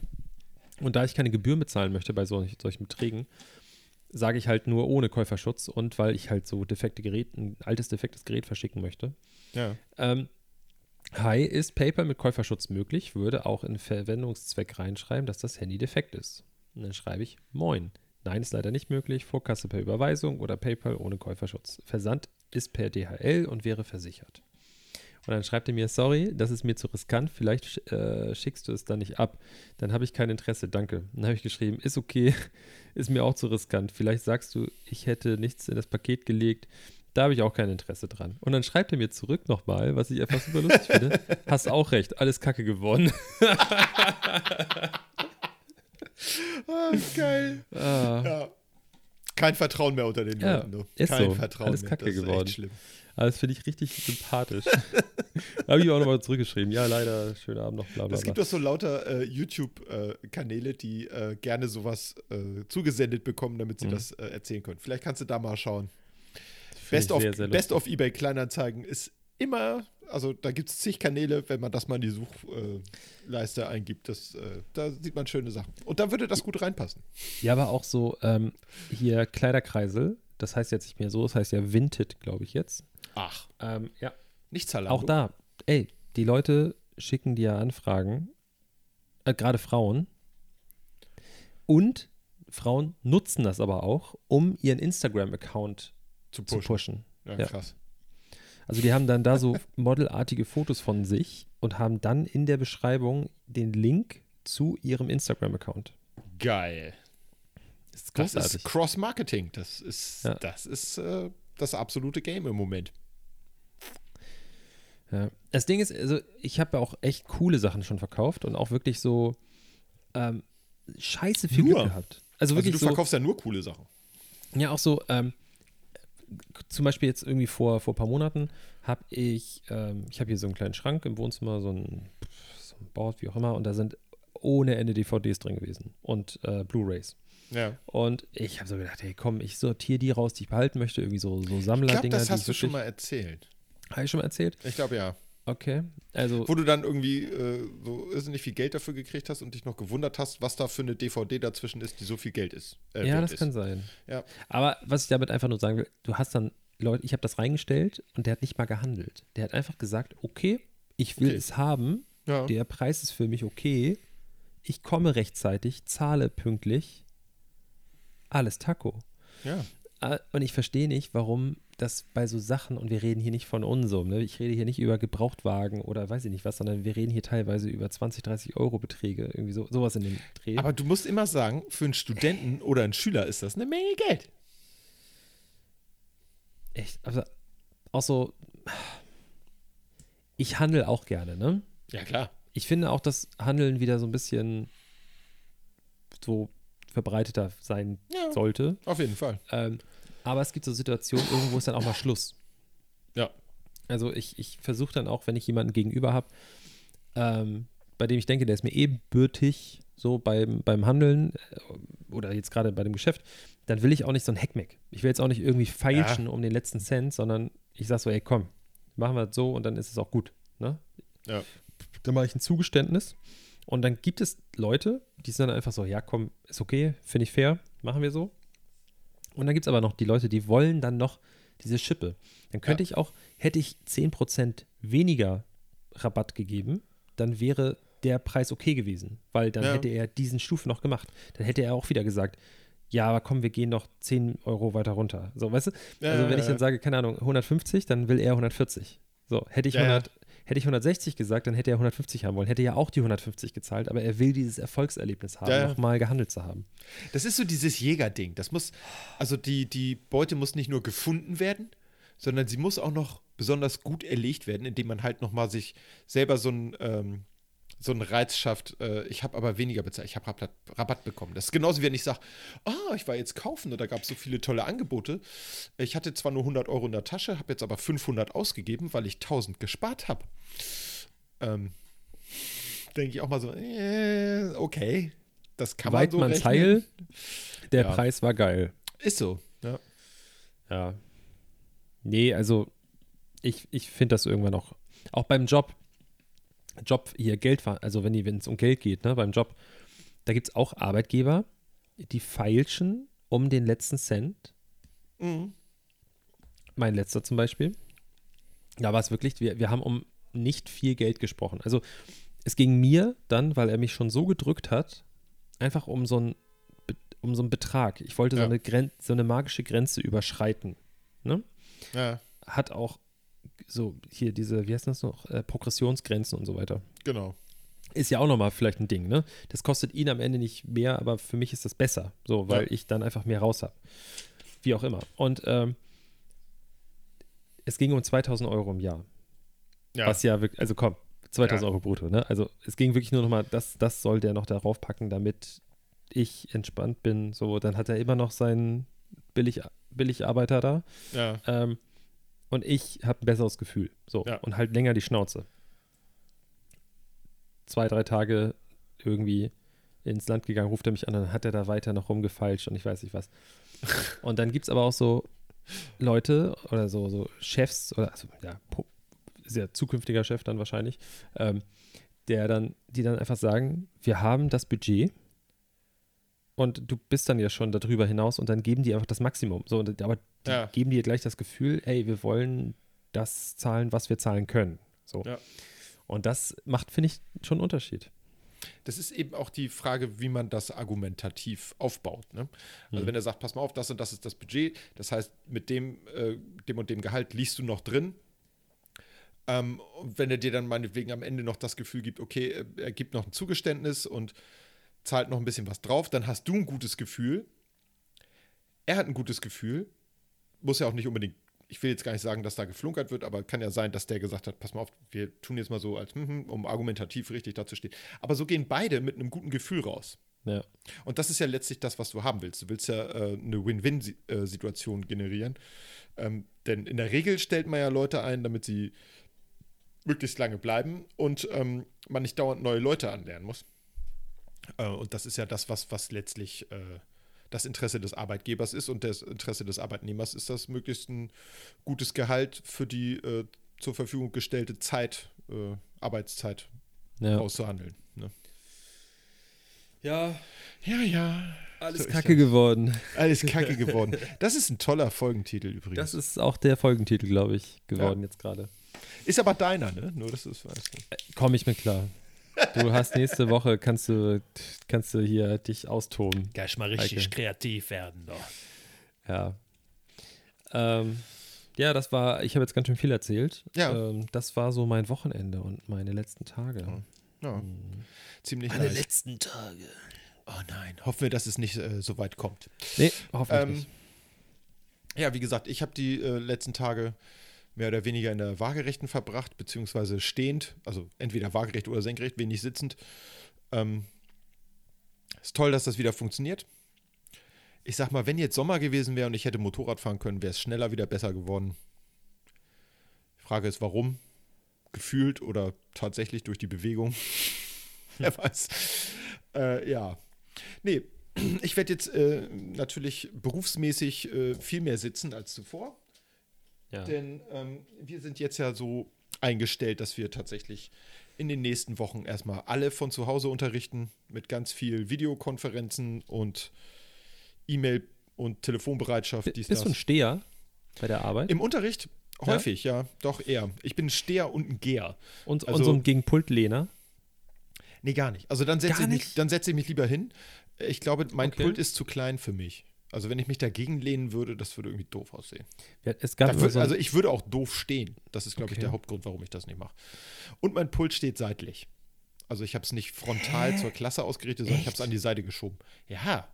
Und da ich keine Gebühren bezahlen möchte bei solch, solchen Beträgen, sage ich halt nur ohne Käuferschutz und weil ich halt so defekte Geräte, ein altes defektes Gerät verschicken möchte. Ja. Ähm, Hi, ist PayPal mit Käuferschutz möglich? Würde auch in Verwendungszweck reinschreiben, dass das Handy defekt ist. Und dann schreibe ich Moin. Nein, ist leider nicht möglich. Vorkasse per Überweisung oder PayPal ohne Käuferschutz. Versand ist per DHL und wäre versichert. Und dann schreibt er mir, sorry, das ist mir zu riskant, vielleicht äh, schickst du es dann nicht ab. Dann habe ich kein Interesse, danke. Dann habe ich geschrieben, ist okay, ist mir auch zu riskant. Vielleicht sagst du, ich hätte nichts in das Paket gelegt. Da habe ich auch kein Interesse dran. Und dann schreibt er mir zurück nochmal, was ich einfach super lustig finde. Hast auch recht, alles Kacke gewonnen. Ah, geil. Ah, Ja. Kein Vertrauen mehr unter den Ja, Leuten. Du. ist Kein so. Vertrauen Alles mehr. Kacke das ist geworden. Echt schlimm. aber das finde ich richtig sympathisch. habe ich auch nochmal zurückgeschrieben. Ja, leider, schönen Abend noch, bla bla Es bla. gibt doch so lauter äh, YouTube-Kanäle, die äh, gerne sowas äh, zugesendet bekommen, damit sie Mhm. das äh, erzählen können. Vielleicht kannst du da mal schauen. Best of, sehr, sehr Best of eBay Kleinanzeigen ist immer, also da gibt es zig Kanäle, wenn man das mal in die Suchleiste eingibt. Das, äh, da sieht man schöne Sachen. Und da würde das gut reinpassen. Ja, aber auch so ähm, hier Kleiderkreisel. Das heißt jetzt nicht mehr so, das heißt ja Vinted, glaube ich jetzt. Ach, Ähm, ja, nicht Zalando. auch da. Ey, die Leute schicken dir Anfragen, äh, gerade Frauen. Und Frauen nutzen das aber auch, um ihren Instagram-Account zu zu pushen. pushen. Ja, Ja. krass. Also die haben dann da so modelartige Fotos von sich und haben dann in der Beschreibung den Link zu ihrem Instagram-Account. Geil. Das ist Das ist Cross-Marketing. Das ist, Ja. das, ist äh, das absolute Game im Moment. Ja. Das Ding ist, also ich habe ja auch echt coole Sachen schon verkauft und auch wirklich so ähm, scheiße viel Nur? Glück gehabt. Also Also wirklich du so, verkaufst ja nur coole Sachen. ja auch so, ähm, zum Beispiel jetzt irgendwie vor, vor ein paar Monaten habe ich, ähm, ich habe hier so einen kleinen Schrank im Wohnzimmer, so ein, so ein Board, wie auch immer, und da sind ohne Ende DVDs drin gewesen und äh, Blu-Rays. Ja. Und ich habe so gedacht, hey komm, ich sortiere die raus, die ich behalten möchte, irgendwie so, so Ich glaube, Sammlerdinger. das hast du schon mal erzählt. Habe ich schon mal erzählt? Ich glaube ja. Okay. Also, Wo du dann irgendwie äh, so irrsinnig viel Geld dafür gekriegt hast und dich noch gewundert hast, was da für eine DVD dazwischen ist, die so viel Geld ist. äh, ja, das ist. kann sein. Ja. Aber was ich damit einfach nur sagen will, du hast dann Leute, ich habe das reingestellt und der hat nicht mal gehandelt. Der hat einfach gesagt, okay, ich will Okay. es haben, Ja. der Preis ist für mich okay, ich komme rechtzeitig, zahle pünktlich, alles Taco. ja. Ah, Und ich verstehe nicht, warum das bei so Sachen, und wir reden hier nicht von Unsum, ne? ich rede hier nicht über Gebrauchtwagen oder weiß ich nicht was, sondern wir reden hier teilweise über 20, 30 Euro Beträge, irgendwie so, sowas in dem Dreh. Aber du musst immer sagen, für einen Studenten oder einen Schüler ist das eine Menge Geld. Echt, also auch so, ich handle auch gerne, ne? Ja, klar. Ich finde auch, dass Handeln wieder so ein bisschen so verbreiteter sein Ja. sollte. Auf jeden Fall. Ähm, aber es gibt so Situationen, irgendwo ist dann auch mal Schluss. Ja. Also ich, ich versuche dann auch, wenn ich jemanden gegenüber habe, ähm, bei dem ich denke, der ist mir ebenbürtig, so beim, beim Handeln äh, oder jetzt gerade bei dem Geschäft, dann will ich auch nicht so ein Hackmeck. Ich will jetzt auch nicht irgendwie feilschen um den letzten Cent, sondern ich sage so, ey komm, machen wir das so und dann ist es auch gut. Ne? Ja. Dann mache ich ein Zugeständnis und dann gibt es Leute, die sind dann einfach so, ja komm, ist okay, finde ich fair, machen wir so. Und dann gibt es aber noch die Leute, die wollen dann noch diese Schippe. Dann könnte Ja. ich auch, hätte ich 10% weniger Rabatt gegeben, dann wäre der Preis okay gewesen, weil dann Ja. hätte er diesen Stufe noch gemacht. Dann hätte er auch wieder gesagt, ja, aber komm, wir gehen noch 10 Euro weiter runter. So, weißt du? Ja, also wenn ich dann sage, keine Ahnung, 150, dann will er 140. So, hätte ich, Ja, ja. 100, hätte ich 160 gesagt, dann hätte er 150 haben wollen. Hätte er auch die 150 gezahlt, aber er will dieses Erfolgserlebnis haben, Ja, ja. nochmal gehandelt zu haben. Das ist so dieses Jägerding. Das muss, also die, die Beute muss nicht nur gefunden werden, sondern sie muss auch noch besonders gut erlegt werden, indem man halt nochmal sich selber so ein, ähm, so einen Reiz schafft. Äh, ich habe aber weniger bezahlt, ich habe Rabatt, Rabatt bekommen. Das ist genauso wie wenn ich sage, ah, ich war jetzt kaufen und da gab es so viele tolle Angebote. Ich hatte zwar nur 100 Euro in der Tasche, habe jetzt aber 500 ausgegeben, weil ich 1000 gespart habe. Ähm, Denke ich auch mal so, äh, okay, das kann man Weit so man's rechnen. heil, der Ja. Preis war geil. Ist so. Ja. Ja. Nee, also ich, ich finde das irgendwann auch, auch beim Job, Job hier Geld, also wenn die- wenn es um Geld geht, ne, beim Job, da gibt es auch Arbeitgeber, die feilschen um den letzten Cent. Mhm. Mein letzter zum Beispiel. Da war es wirklich, wir, wir haben um nicht viel Geld gesprochen. Also es ging mir dann, weil er mich schon so gedrückt hat, einfach um so ein um so einen Betrag. Ich wollte Ja. so, eine Gren so eine magische Grenze überschreiten. Ne? Ja, Hat auch so hier diese, wie heißt das noch, äh, Progressionsgrenzen und so weiter. genau. Ist ja auch nochmal vielleicht ein Ding, ne? Das kostet ihn am Ende nicht mehr, aber für mich ist das besser, so, weil Ja. ich dann einfach mehr raus habe. Wie auch immer. Und ähm, es ging um 2000 Euro im Jahr. Ja. Was ja wirklich, also komm, 2000 Ja. Euro brutto, ne? Also es ging wirklich nur nochmal, das, das soll der noch darauf packen, damit ich entspannt bin. So, dann hat er immer noch seinen Billig, Billigarbeiter da. Ja. Ähm, und ich habe ein besseres Gefühl. So, Ja. und halt länger die Schnauze. Zwei, drei Tage irgendwie ins Land gegangen, ruft er mich an, dann hat er da weiter noch rumgefeilscht und ich weiß nicht was. und dann gibt es aber auch so Leute oder so, so Chefs oder also, ja, sehr zukünftiger Chef dann wahrscheinlich, ähm, der dann, die dann einfach sagen, wir haben das Budget und du bist dann ja schon darüber hinaus und dann geben die einfach das Maximum. So, und, aber die Ja. geben dir gleich das Gefühl, ey, wir wollen das zahlen, was wir zahlen können. So. Ja. Und das macht, finde ich, schon einen Unterschied. Das ist eben auch die Frage, wie man das argumentativ aufbaut. Ne? Also Mhm. wenn er sagt, pass mal auf, das und das ist das Budget, das heißt, mit dem, äh, dem und dem Gehalt liegst du noch drin, Ähm, und wenn er dir dann meinetwegen am Ende noch das Gefühl gibt, okay, äh, er gibt noch ein Zugeständnis und zahlt noch ein bisschen was drauf, dann hast du ein gutes Gefühl. Er hat ein gutes Gefühl. Muss ja auch nicht unbedingt, ich will jetzt gar nicht sagen, dass da geflunkert wird, aber kann ja sein, dass der gesagt hat, pass mal auf, wir tun jetzt mal so, als mhm, um argumentativ richtig dazustehen. Aber so gehen beide mit einem guten Gefühl raus. Ja. Und das ist ja letztlich das, was du haben willst. Du willst ja äh, eine Win-Win-Situation generieren. Ähm, denn in der Regel stellt man ja Leute ein, damit sie möglichst lange bleiben und ähm, man nicht dauernd neue Leute anlernen muss. Äh, und das ist ja das, was, was letztlich äh, das Interesse des Arbeitgebers ist und das Interesse des Arbeitnehmers ist das, möglichst ein gutes Gehalt für die äh, zur Verfügung gestellte Zeit, äh, Arbeitszeit ja. auszuhandeln. Ne? Ja, Ja, ja. alles So ist kacke das. geworden. Alles kacke geworden. Das ist ein toller Folgentitel übrigens. Das ist auch der Folgentitel, glaube ich, geworden jetzt gerade. ist aber deiner, ne? Nur, dass du es weißt. Komme ich mir klar. Du hast nächste Woche, kannst du, kannst du hier dich austoben. Gleich mal richtig Heike. kreativ werden, doch. Ja. Ähm, ja, das war, ich habe jetzt ganz schön viel erzählt. Ja. Ähm, das war so mein Wochenende und meine letzten Tage. Ja, Mhm. ziemlich Meine nice. letzten Tage. Oh nein, hoffen wir, dass es nicht äh, so weit kommt. Nee, hoffentlich Ähm, nicht. Ja, wie gesagt, ich habe die äh, letzten Tage mehr oder weniger in der Waagerechten verbracht, beziehungsweise stehend, also entweder waagerecht oder senkrecht, wenig sitzend. Ähm, ist toll, dass das wieder funktioniert. Ich sag mal, wenn jetzt Sommer gewesen wäre und ich hätte Motorrad fahren können, wäre es schneller wieder besser geworden. Die Frage ist, warum? Gefühlt oder tatsächlich durch die Bewegung? Wer weiß. Äh, ja. Nee, ich werde jetzt äh, natürlich berufsmäßig äh, viel mehr sitzen als zuvor. Ja. Denn ähm, wir sind jetzt ja so eingestellt, dass wir tatsächlich in den nächsten Wochen erstmal alle von zu Hause unterrichten, mit ganz viel Videokonferenzen und E-Mail und Telefonbereitschaft. Dies, Bist du ein das. Steher bei der Arbeit? Im Unterricht häufig, ja? doch eher. Ich bin ein Steher und ein Geher. und, also- und so ein gegen Pultlehner? Nee, gar nicht. Also dann setze ich, mich- dann setze ich mich lieber hin. Ich glaube, mein Okay. Pult ist zu klein für mich. Also wenn ich mich dagegen lehnen würde, das würde irgendwie doof aussehen. Ja, Es gab Da immer würd, so also ich würde auch doof stehen. Das ist, glaube ich, Okay. der Hauptgrund, warum ich das nicht mache. Und mein Pult steht seitlich. Also ich habe es nicht frontal zur Klasse ausgerichtet, sondern ich habe es an die Seite geschoben. Ja.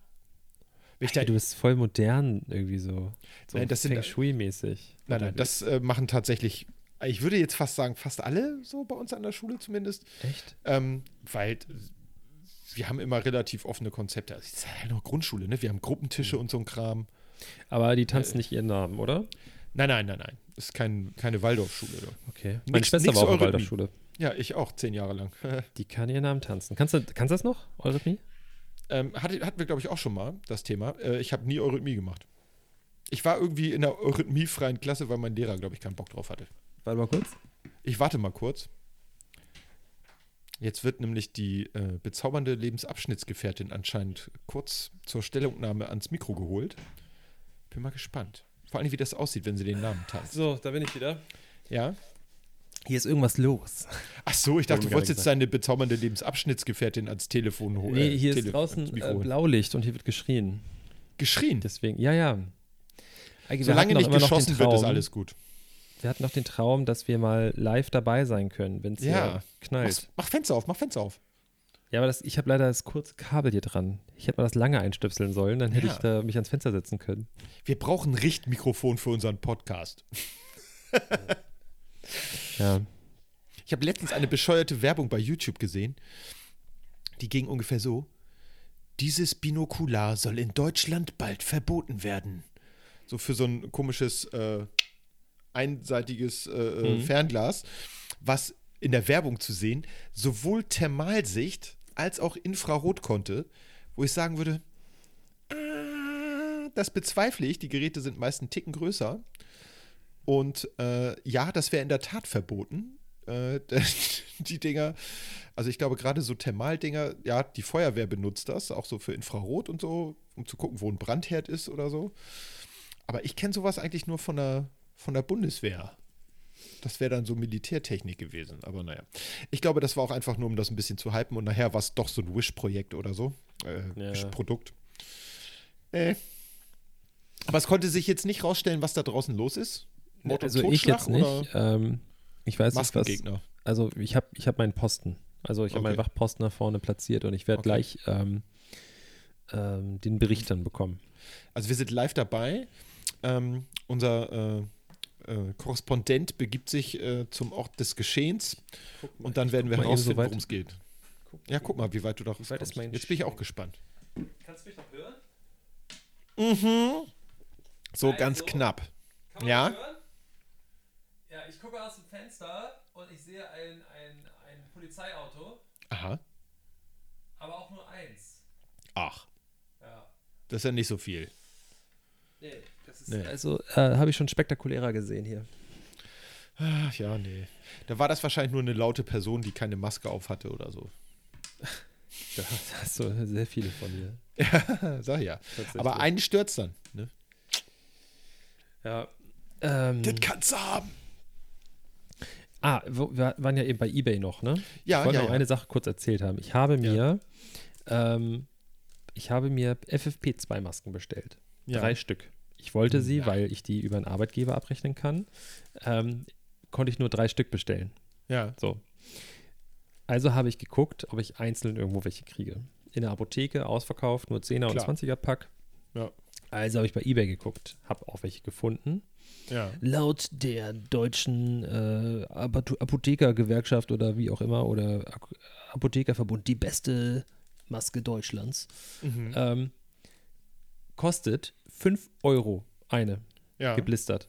Ich da, du bist voll modern irgendwie so. so Nein, das sind- Feng Shui-mäßig. nein, nein, das äh, machen tatsächlich, ich würde jetzt fast sagen, fast alle so bei uns an der Schule zumindest. Echt? Ähm, weil wir haben immer relativ offene Konzepte. Also es ist ja noch Grundschule, ne? Wir haben Mhm. Gruppentische und so ein Kram. Aber die Äh. tanzen nicht ihren Namen, oder? Nein, nein, nein, nein. Das ist kein, keine Waldorfschule. Du. Okay. Meine Nix- Schwester nix war auch in. Waldorfschule. Ja, ich auch, zehn Jahre lang. Die kann ihren Namen tanzen. Kannst du, kannst du das noch, Eurythmie? ähm, hatte, hatten wir, glaube ich, auch schon mal das Thema. Äh, ich habe nie Eurythmie gemacht. Ich war irgendwie in der eurythmiefreien Klasse, weil mein Lehrer, glaube ich, keinen Bock drauf hatte. Warte mal kurz. Ich warte mal kurz. Jetzt wird nämlich die äh, bezaubernde Lebensabschnittsgefährtin anscheinend kurz zur Stellungnahme ans Mikro geholt. Bin mal gespannt. Vor allem, wie das aussieht, wenn sie den Namen tanzt. So, da bin ich wieder. Ja? Hier ist irgendwas los. Ach so, ich dachte, du wolltest jetzt deine bezaubernde Lebensabschnittsgefährtin ans Telefon holen. Nee, hier ist Tele- draußen äh. Blaulicht und hier wird geschrien. Geschrien. Deswegen, ja, ja. Eigentlich, wir Solange nicht geschossen wird, ist alles gut. Wir hatten noch den Traum, dass wir mal live dabei sein können, wenn es Ja. hier knallt. Mach, mach Fenster auf, mach Fenster auf. Ja, aber das, ich habe leider das kurze Kabel hier dran. Ich hätte mal das lange einstöpseln sollen, dann hätte Ja. ich da mich ans Fenster setzen können. Wir brauchen ein Richtmikrofon für unseren Podcast. Ja. Ich habe letztens eine bescheuerte Werbung bei YouTube gesehen. Die ging ungefähr so: Dieses Binokular soll in Deutschland bald verboten werden. So für so ein komisches äh, einseitiges äh, äh, Mhm. Fernglas, was in der Werbung zu sehen sowohl Thermalsicht als auch Infrarot konnte, wo ich sagen würde, äh, das bezweifle ich. Die Geräte sind meist einen Ticken größer. Und äh, ja, das wäre in der Tat verboten. Äh, die Dinger, also ich glaube gerade so Thermaldinger, ja, die Feuerwehr benutzt das, auch so für Infrarot und so, um zu gucken, wo ein Brandherd ist oder so. Aber ich kenne sowas eigentlich nur von der, von der Bundeswehr. Das wäre dann so Militärtechnik gewesen, aber naja. Ich glaube, das war auch einfach nur, um das ein bisschen zu hypen und nachher war es doch so ein Wish-Projekt oder so. Äh, Ja. Wish-Produkt. Äh. Aber es konnte sich jetzt nicht rausstellen, was da draußen los ist. Mord also ich jetzt nicht. Ähm, Ich weiß nicht, was. Also ich habe ich hab meinen Posten. Also ich habe meinen Okay. Wachposten da vorne platziert und ich werde Okay. gleich ähm, ähm, den Bericht dann bekommen. Also wir sind live dabei. Ähm, unser äh, äh, Korrespondent begibt sich äh, zum Ort des Geschehens und dann werden wir guck mal so herausfinden, weit. worum es geht. Ja, guck mal, wie weit du da weit Jetzt bin ich auch gespannt. Kannst du mich noch hören? Mhm. So ganz Also. knapp. Kann Ja. hören? Ja, ich gucke aus dem Fenster und ich sehe ein, ein, ein Polizeiauto, Aha. aber auch nur eins. Ach, Ja. das ist ja nicht so viel. Nee, Nee. Also äh, habe ich schon spektakulärer gesehen hier. Ach ja, nee. Da war das wahrscheinlich nur eine laute Person, die keine Maske auf hatte oder so. Da hast du sehr viele von dir. Ja, sag ja. Aber einen stürzt dann. Ne? Ja. Ähm, kannst du haben. ah, wir waren ja eben bei eBay noch, ne? Ja, ich wollte ja, noch ja. eine Sache kurz erzählt haben. Ich habe mir, ähm, ich habe mir FFP2-Masken bestellt. Ja. Drei Stück. Ich wollte sie, Ja. weil ich die über einen Arbeitgeber abrechnen kann. Ähm, konnte ich nur drei Stück bestellen. Ja. So. Also habe ich geguckt, ob ich einzeln irgendwo welche kriege. In der Apotheke ausverkauft, nur 10er und Klar. 20er Pack. Ja. Also habe ich bei eBay geguckt, habe auch welche gefunden. Ja. Laut der deutschen äh, Apoth- Apothekergewerkschaft oder wie auch immer oder Apothekerverbund die beste Maske Deutschlands Mhm. ähm, kostet 5 Euro eine ja. geblistert.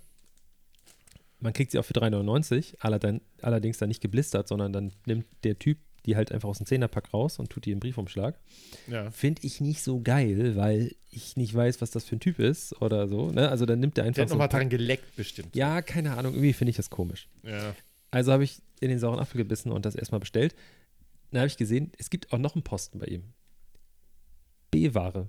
Man kriegt sie auch für 3,99, allerdings, allerdings dann nicht geblistert, sondern dann nimmt der Typ die halt einfach aus dem Zehnerpack raus und tut die im Briefumschlag. ja. Finde ich nicht so geil, weil ich nicht weiß, was das für ein Typ ist oder so. Ne? Also dann nimmt er Der einfach hat so nochmal dran geleckt, bestimmt. Ja, keine Ahnung, irgendwie finde ich das komisch. Ja. Also habe ich in den sauren Apfel gebissen und das erstmal bestellt. Dann habe ich gesehen, es gibt auch noch einen Posten bei ihm. B-Ware.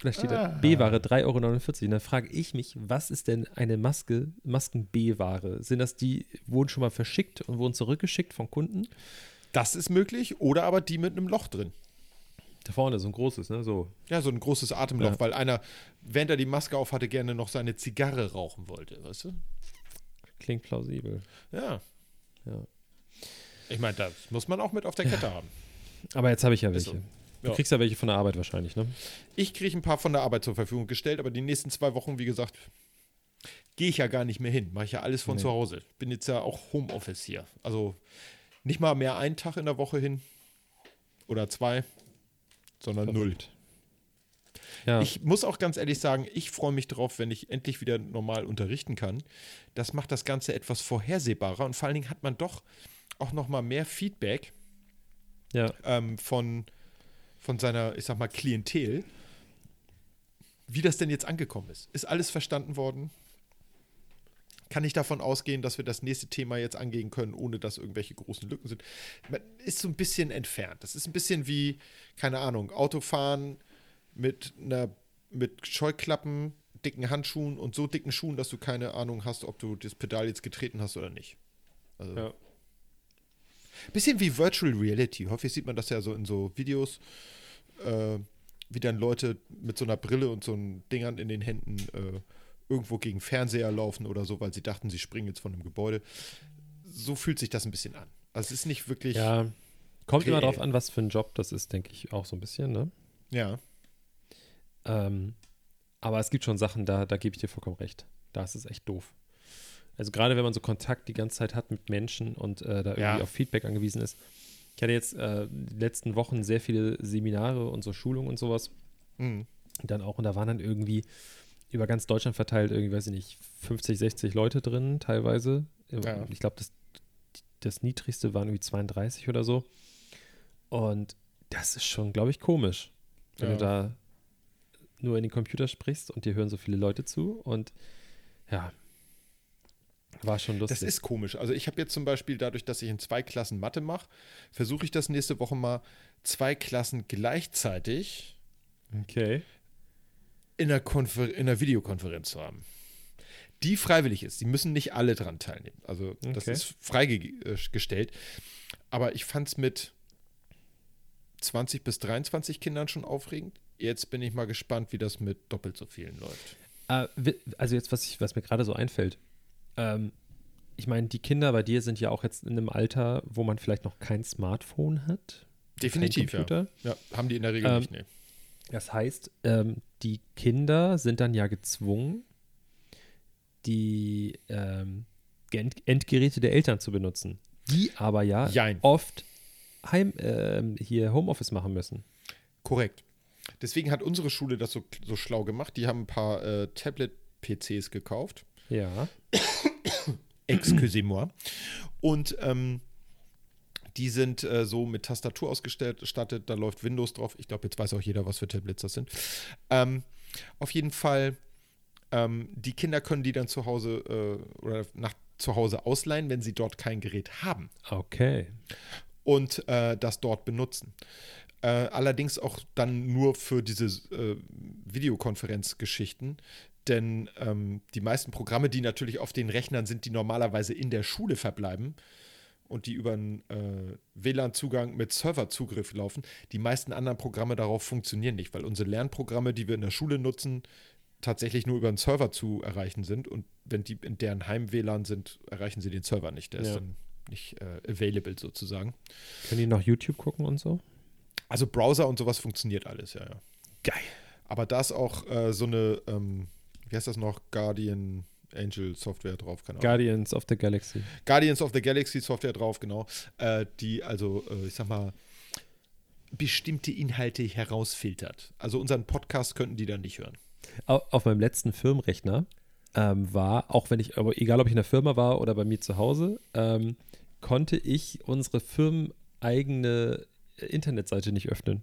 Da steht da Ah. B-Ware 3,49 Euro. Und dann frage ich mich, was ist denn eine Maske, Masken-B-Ware? Sind das die, wurden schon mal verschickt und wurden zurückgeschickt von Kunden? Das ist möglich. Oder aber die mit einem Loch drin. Da vorne so ein großes, ne? So. Ja, so ein großes Atemloch, Ja. weil einer, während er die Maske auf hatte, gerne noch seine Zigarre rauchen wollte, weißt du? Klingt plausibel. Ja. Ja. Ich meine, das muss man auch mit auf der Kette haben. Aber jetzt habe ich ja welche. so. Du Ja. kriegst ja welche von der Arbeit wahrscheinlich, ne? Ich kriege ein paar von der Arbeit zur Verfügung gestellt, aber die nächsten zwei Wochen, wie gesagt, gehe ich ja gar nicht mehr hin. Mache ich ja alles von Nee. zu Hause. Bin jetzt ja auch Homeoffice hier. Also nicht mal mehr einen Tag in der Woche hin oder zwei, sondern null. Ja. Ich muss auch ganz ehrlich sagen, ich freue mich drauf, wenn ich endlich wieder normal unterrichten kann. Das macht das Ganze etwas vorhersehbarer und vor allen Dingen hat man doch auch noch mal mehr Feedback ja. ähm, von, von seiner, ich sag mal, Klientel, wie das denn jetzt angekommen ist. Ist alles verstanden worden? Kann ich davon ausgehen, dass wir das nächste Thema jetzt angehen können, ohne dass irgendwelche großen Lücken sind? Man ist so ein bisschen entfernt. Das ist ein bisschen wie, keine Ahnung, Autofahren mit einer mit Scheuklappen, dicken Handschuhen und so dicken Schuhen, dass du keine Ahnung hast, ob du das Pedal jetzt getreten hast oder nicht. Also, Ja. Bisschen wie Virtual Reality. Häufig sieht man das ja so in so Videos, äh, wie dann Leute mit so einer Brille und so einen Dingern in den Händen äh, irgendwo gegen Fernseher laufen oder so, weil sie dachten, sie springen jetzt von einem Gebäude. So fühlt sich das ein bisschen an. Also es ist nicht wirklich. Ja. Kommt immer Okay. drauf an, was für ein Job das ist, denke ich auch so ein bisschen, ne? ja. Ähm, aber es gibt schon Sachen, da, da gebe ich dir vollkommen recht. Da ist es echt doof. Also gerade wenn man so Kontakt die ganze Zeit hat mit Menschen und äh, da irgendwie Ja. auf Feedback angewiesen ist. Ich hatte jetzt äh, die letzten Wochen sehr viele Seminare und so Schulungen und sowas. Mhm. dann auch, und da waren dann irgendwie über ganz Deutschland verteilt, irgendwie, weiß ich nicht, 50, 60 Leute drin, teilweise. Ja. Ich glaube, das, das niedrigste waren irgendwie 32 oder so. Und das ist schon, glaube ich, komisch, wenn Ja. du da nur in den Computer sprichst und dir hören so viele Leute zu. Und ja, war schon lustig. Das ist komisch. Also ich habe jetzt zum Beispiel dadurch, dass ich in zwei Klassen Mathe mache, versuche ich das nächste Woche mal zwei Klassen gleichzeitig okay. in einer, Konfer in einer Videokonferenz zu haben. Die freiwillig ist. Die müssen nicht alle dran teilnehmen. Also das Okay. ist freigestellt. Aber ich fand es mit 20 bis 23 Kindern schon aufregend. Jetzt bin ich mal gespannt, wie das mit doppelt so vielen läuft. Äh, also jetzt, was, ich, was mir gerade so einfällt. Ähm, ich meine, die Kinder bei dir sind ja auch jetzt in einem Alter, wo man vielleicht noch kein Smartphone hat. Definitiv, ja. Ja. Haben die in der Regel Ähm, nicht, nee. Das heißt, ähm, die Kinder sind dann ja gezwungen, die ähm, End Endgeräte der Eltern zu benutzen, die aber ja Jein. oft Heim, ähm, hier Homeoffice machen müssen. Korrekt. Deswegen hat unsere Schule das so, so schlau gemacht. Die haben ein paar äh, Tablet-PCs gekauft. Ja. Excusez-moi. Und ähm, die sind äh, so mit Tastatur ausgestattet. Da läuft Windows drauf. Ich glaube, jetzt weiß auch jeder, was für Tablets das sind. Ähm, auf jeden Fall, ähm, die Kinder können die dann zu Hause äh, oder nach zu Hause ausleihen, wenn sie dort kein Gerät haben. Okay. und äh, das dort benutzen. Äh, allerdings auch dann nur für diese äh, Videokonferenzgeschichten, denn ähm, die meisten Programme, die natürlich auf den Rechnern sind, die normalerweise in der Schule verbleiben und die über einen äh, WLAN-Zugang mit Serverzugriff laufen, die meisten anderen Programme darauf funktionieren nicht, weil unsere Lernprogramme, die wir in der Schule nutzen, tatsächlich nur über einen Server zu erreichen sind und wenn die in deren Heim-WLAN sind, erreichen sie den Server nicht. Der ist Ja. dann nicht äh, available sozusagen. Können die noch YouTube gucken und so? Also Browser und sowas funktioniert alles, ja, ja. Geil. Aber da ist auch äh, so eine, ähm, wie heißt das noch, Guardian Angel Software drauf, keine Ahnung. Guardians of the Galaxy. Guardians of the Galaxy Software drauf, genau. Äh, die also, äh, ich sag mal, bestimmte Inhalte herausfiltert. Also unseren Podcast könnten die dann nicht hören. Au- Auf meinem letzten Firmenrechner ähm, war, auch wenn ich, aber egal ob ich in der Firma war oder bei mir zu Hause, ähm, konnte ich unsere firmeneigene Internetseite nicht öffnen.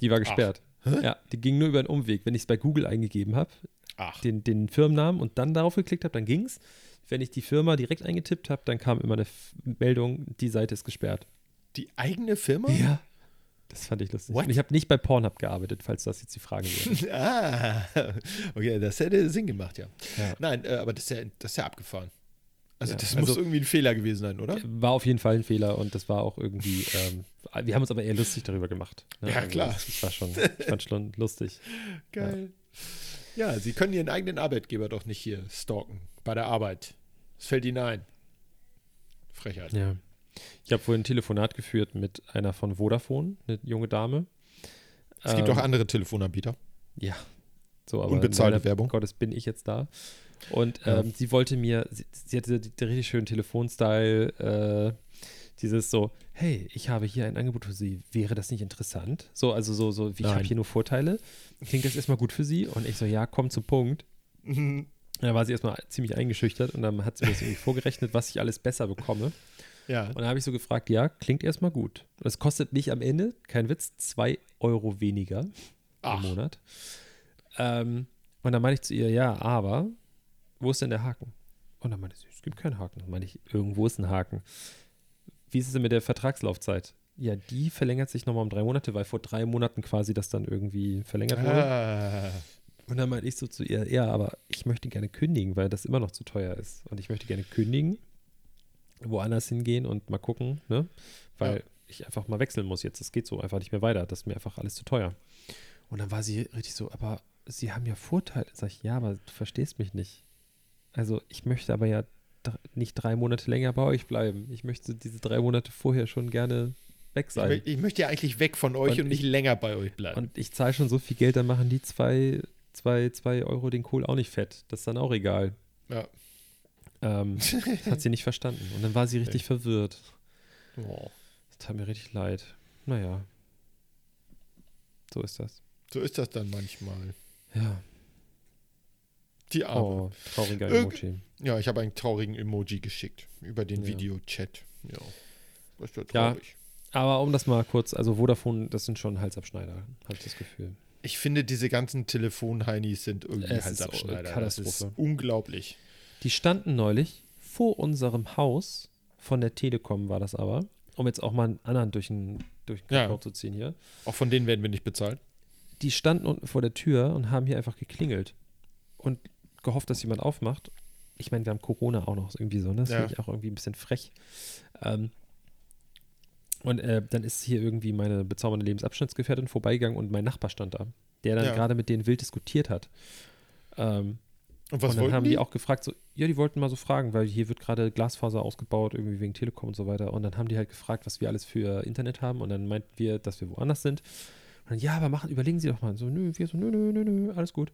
Die war gesperrt. Ja, die ging nur über einen Umweg. Wenn ich es bei Google eingegeben habe, Ach, den, den Firmennamen und dann darauf geklickt habe, dann ging's. Wenn ich die Firma direkt eingetippt habe, dann kam immer eine F Meldung, die Seite ist gesperrt. die eigene Firma? Ja. Das fand ich lustig. What? Und ich habe nicht bei Pornhub gearbeitet, falls das jetzt die Frage wäre. ah, okay, das hätte Sinn gemacht, ja. Ja. Nein, äh, aber das ist ja, das ist ja abgefahren. Also Ja, das also- muss irgendwie ein Fehler gewesen sein, oder? War auf jeden Fall ein Fehler und das war auch irgendwie, ähm, wir haben uns aber eher lustig darüber gemacht. ne? Ja, klar. Das, das war schon, ich fand schon lustig. Geil. Ja. Sie können Ihren eigenen Arbeitgeber doch nicht hier stalken. Bei der Arbeit. Es fällt Ihnen ein. Frechheit. Ja. Ich habe vorhin ein Telefonat geführt mit einer von Vodafone, eine junge Dame. Es gibt Ähm, auch andere Telefonanbieter. Ja. So, aber Unbezahlte leider Werbung. Gottes bin ich jetzt da. Und Ja. ähm, sie wollte mir, sie, sie hatte den richtig schönen Telefonstyle, äh, dieses so, hey, ich habe hier ein Angebot für Sie, wäre das nicht interessant? So, also so, so, wie ich habe hier nur Vorteile. Klingt das erstmal gut für Sie? Und ich so, ja, komm zum Punkt. Mhm. Da war sie erstmal ziemlich eingeschüchtert und dann hat sie mir das irgendwie vorgerechnet, was ich alles besser bekomme. Ja. Und dann habe ich so gefragt, ja, klingt erstmal gut. Und es kostet mich am Ende, kein Witz, zwei Euro weniger Ach. im Monat. Ähm, und dann meinte ich zu ihr, ja, aber wo ist denn der Haken? Und dann meinte sie, es gibt keinen Haken. Dann meinte ich, irgendwo ist ein Haken. Wie ist es denn mit der Vertragslaufzeit? Ja, die verlängert sich nochmal um drei Monate, weil vor drei Monaten quasi das dann irgendwie verlängert wurde. Ah. Und dann meinte ich so zu ihr, ja, aber ich möchte gerne kündigen, weil das immer noch zu teuer ist. Und ich möchte gerne kündigen, woanders hingehen und mal gucken, ne? Weil Ja. ich einfach mal wechseln muss jetzt. Das geht so einfach nicht mehr weiter. Das ist mir einfach alles zu teuer. Und dann war sie richtig so, aber sie haben ja Vorteile. Sag ich, ja, aber du verstehst mich nicht. Also ich möchte aber ja nicht drei Monate länger bei euch bleiben. Ich möchte diese drei Monate vorher schon gerne weg Ich, sein. mö- ich möchte ja eigentlich weg von euch Und und, nicht ich- länger bei euch bleiben. Und ich zahle schon so viel Geld, dann machen die zwei, zwei, zwei Euro den Kohl auch nicht fett. Das ist dann auch egal. ja. Ähm, das hat sie nicht verstanden. Und dann war sie richtig verwirrt. Oh. Das tat mir richtig leid. Naja. So ist das. So ist das dann manchmal. Ja. Die Arme. Oh, trauriger Irg- Emoji. Ja, ich habe einen traurigen Emoji geschickt über den Ja. Videochat. Ja. Das ist ja Ja. traurig. Aber um das mal kurz, also Vodafone, das sind schon Halsabschneider, habe ich das Gefühl. Ich finde, diese ganzen Telefonheinis sind irgendwie Es ist Halsabschneider. Das Katastrophe. ist unglaublich. Die standen neulich vor unserem Haus, von der Telekom war das aber, um jetzt auch mal einen anderen durch den, durch den Ja. Zu ziehen hier. Auch von denen werden wir nicht bezahlt. die standen unten vor der Tür und haben hier einfach geklingelt und gehofft, dass jemand aufmacht. Ich meine, wir haben Corona auch noch irgendwie so, ne? Das Ja. finde ich auch irgendwie ein bisschen frech. Ähm, und äh, dann ist hier irgendwie meine bezaubernde Lebensabschnittsgefährtin vorbeigegangen und mein Nachbar stand da, der dann Ja. gerade mit denen wild diskutiert hat. Ähm, Und was und dann haben die? die auch gefragt, so, ja, die wollten mal so fragen, weil hier wird gerade Glasfaser ausgebaut, irgendwie wegen Telekom und so weiter. Und dann haben die halt gefragt, was wir alles für Internet haben. Und dann meinten wir, dass wir woanders sind. Und dann, ja, aber machen, überlegen Sie doch mal. So, nö, wir so, nö, nö, nö, nö, alles gut.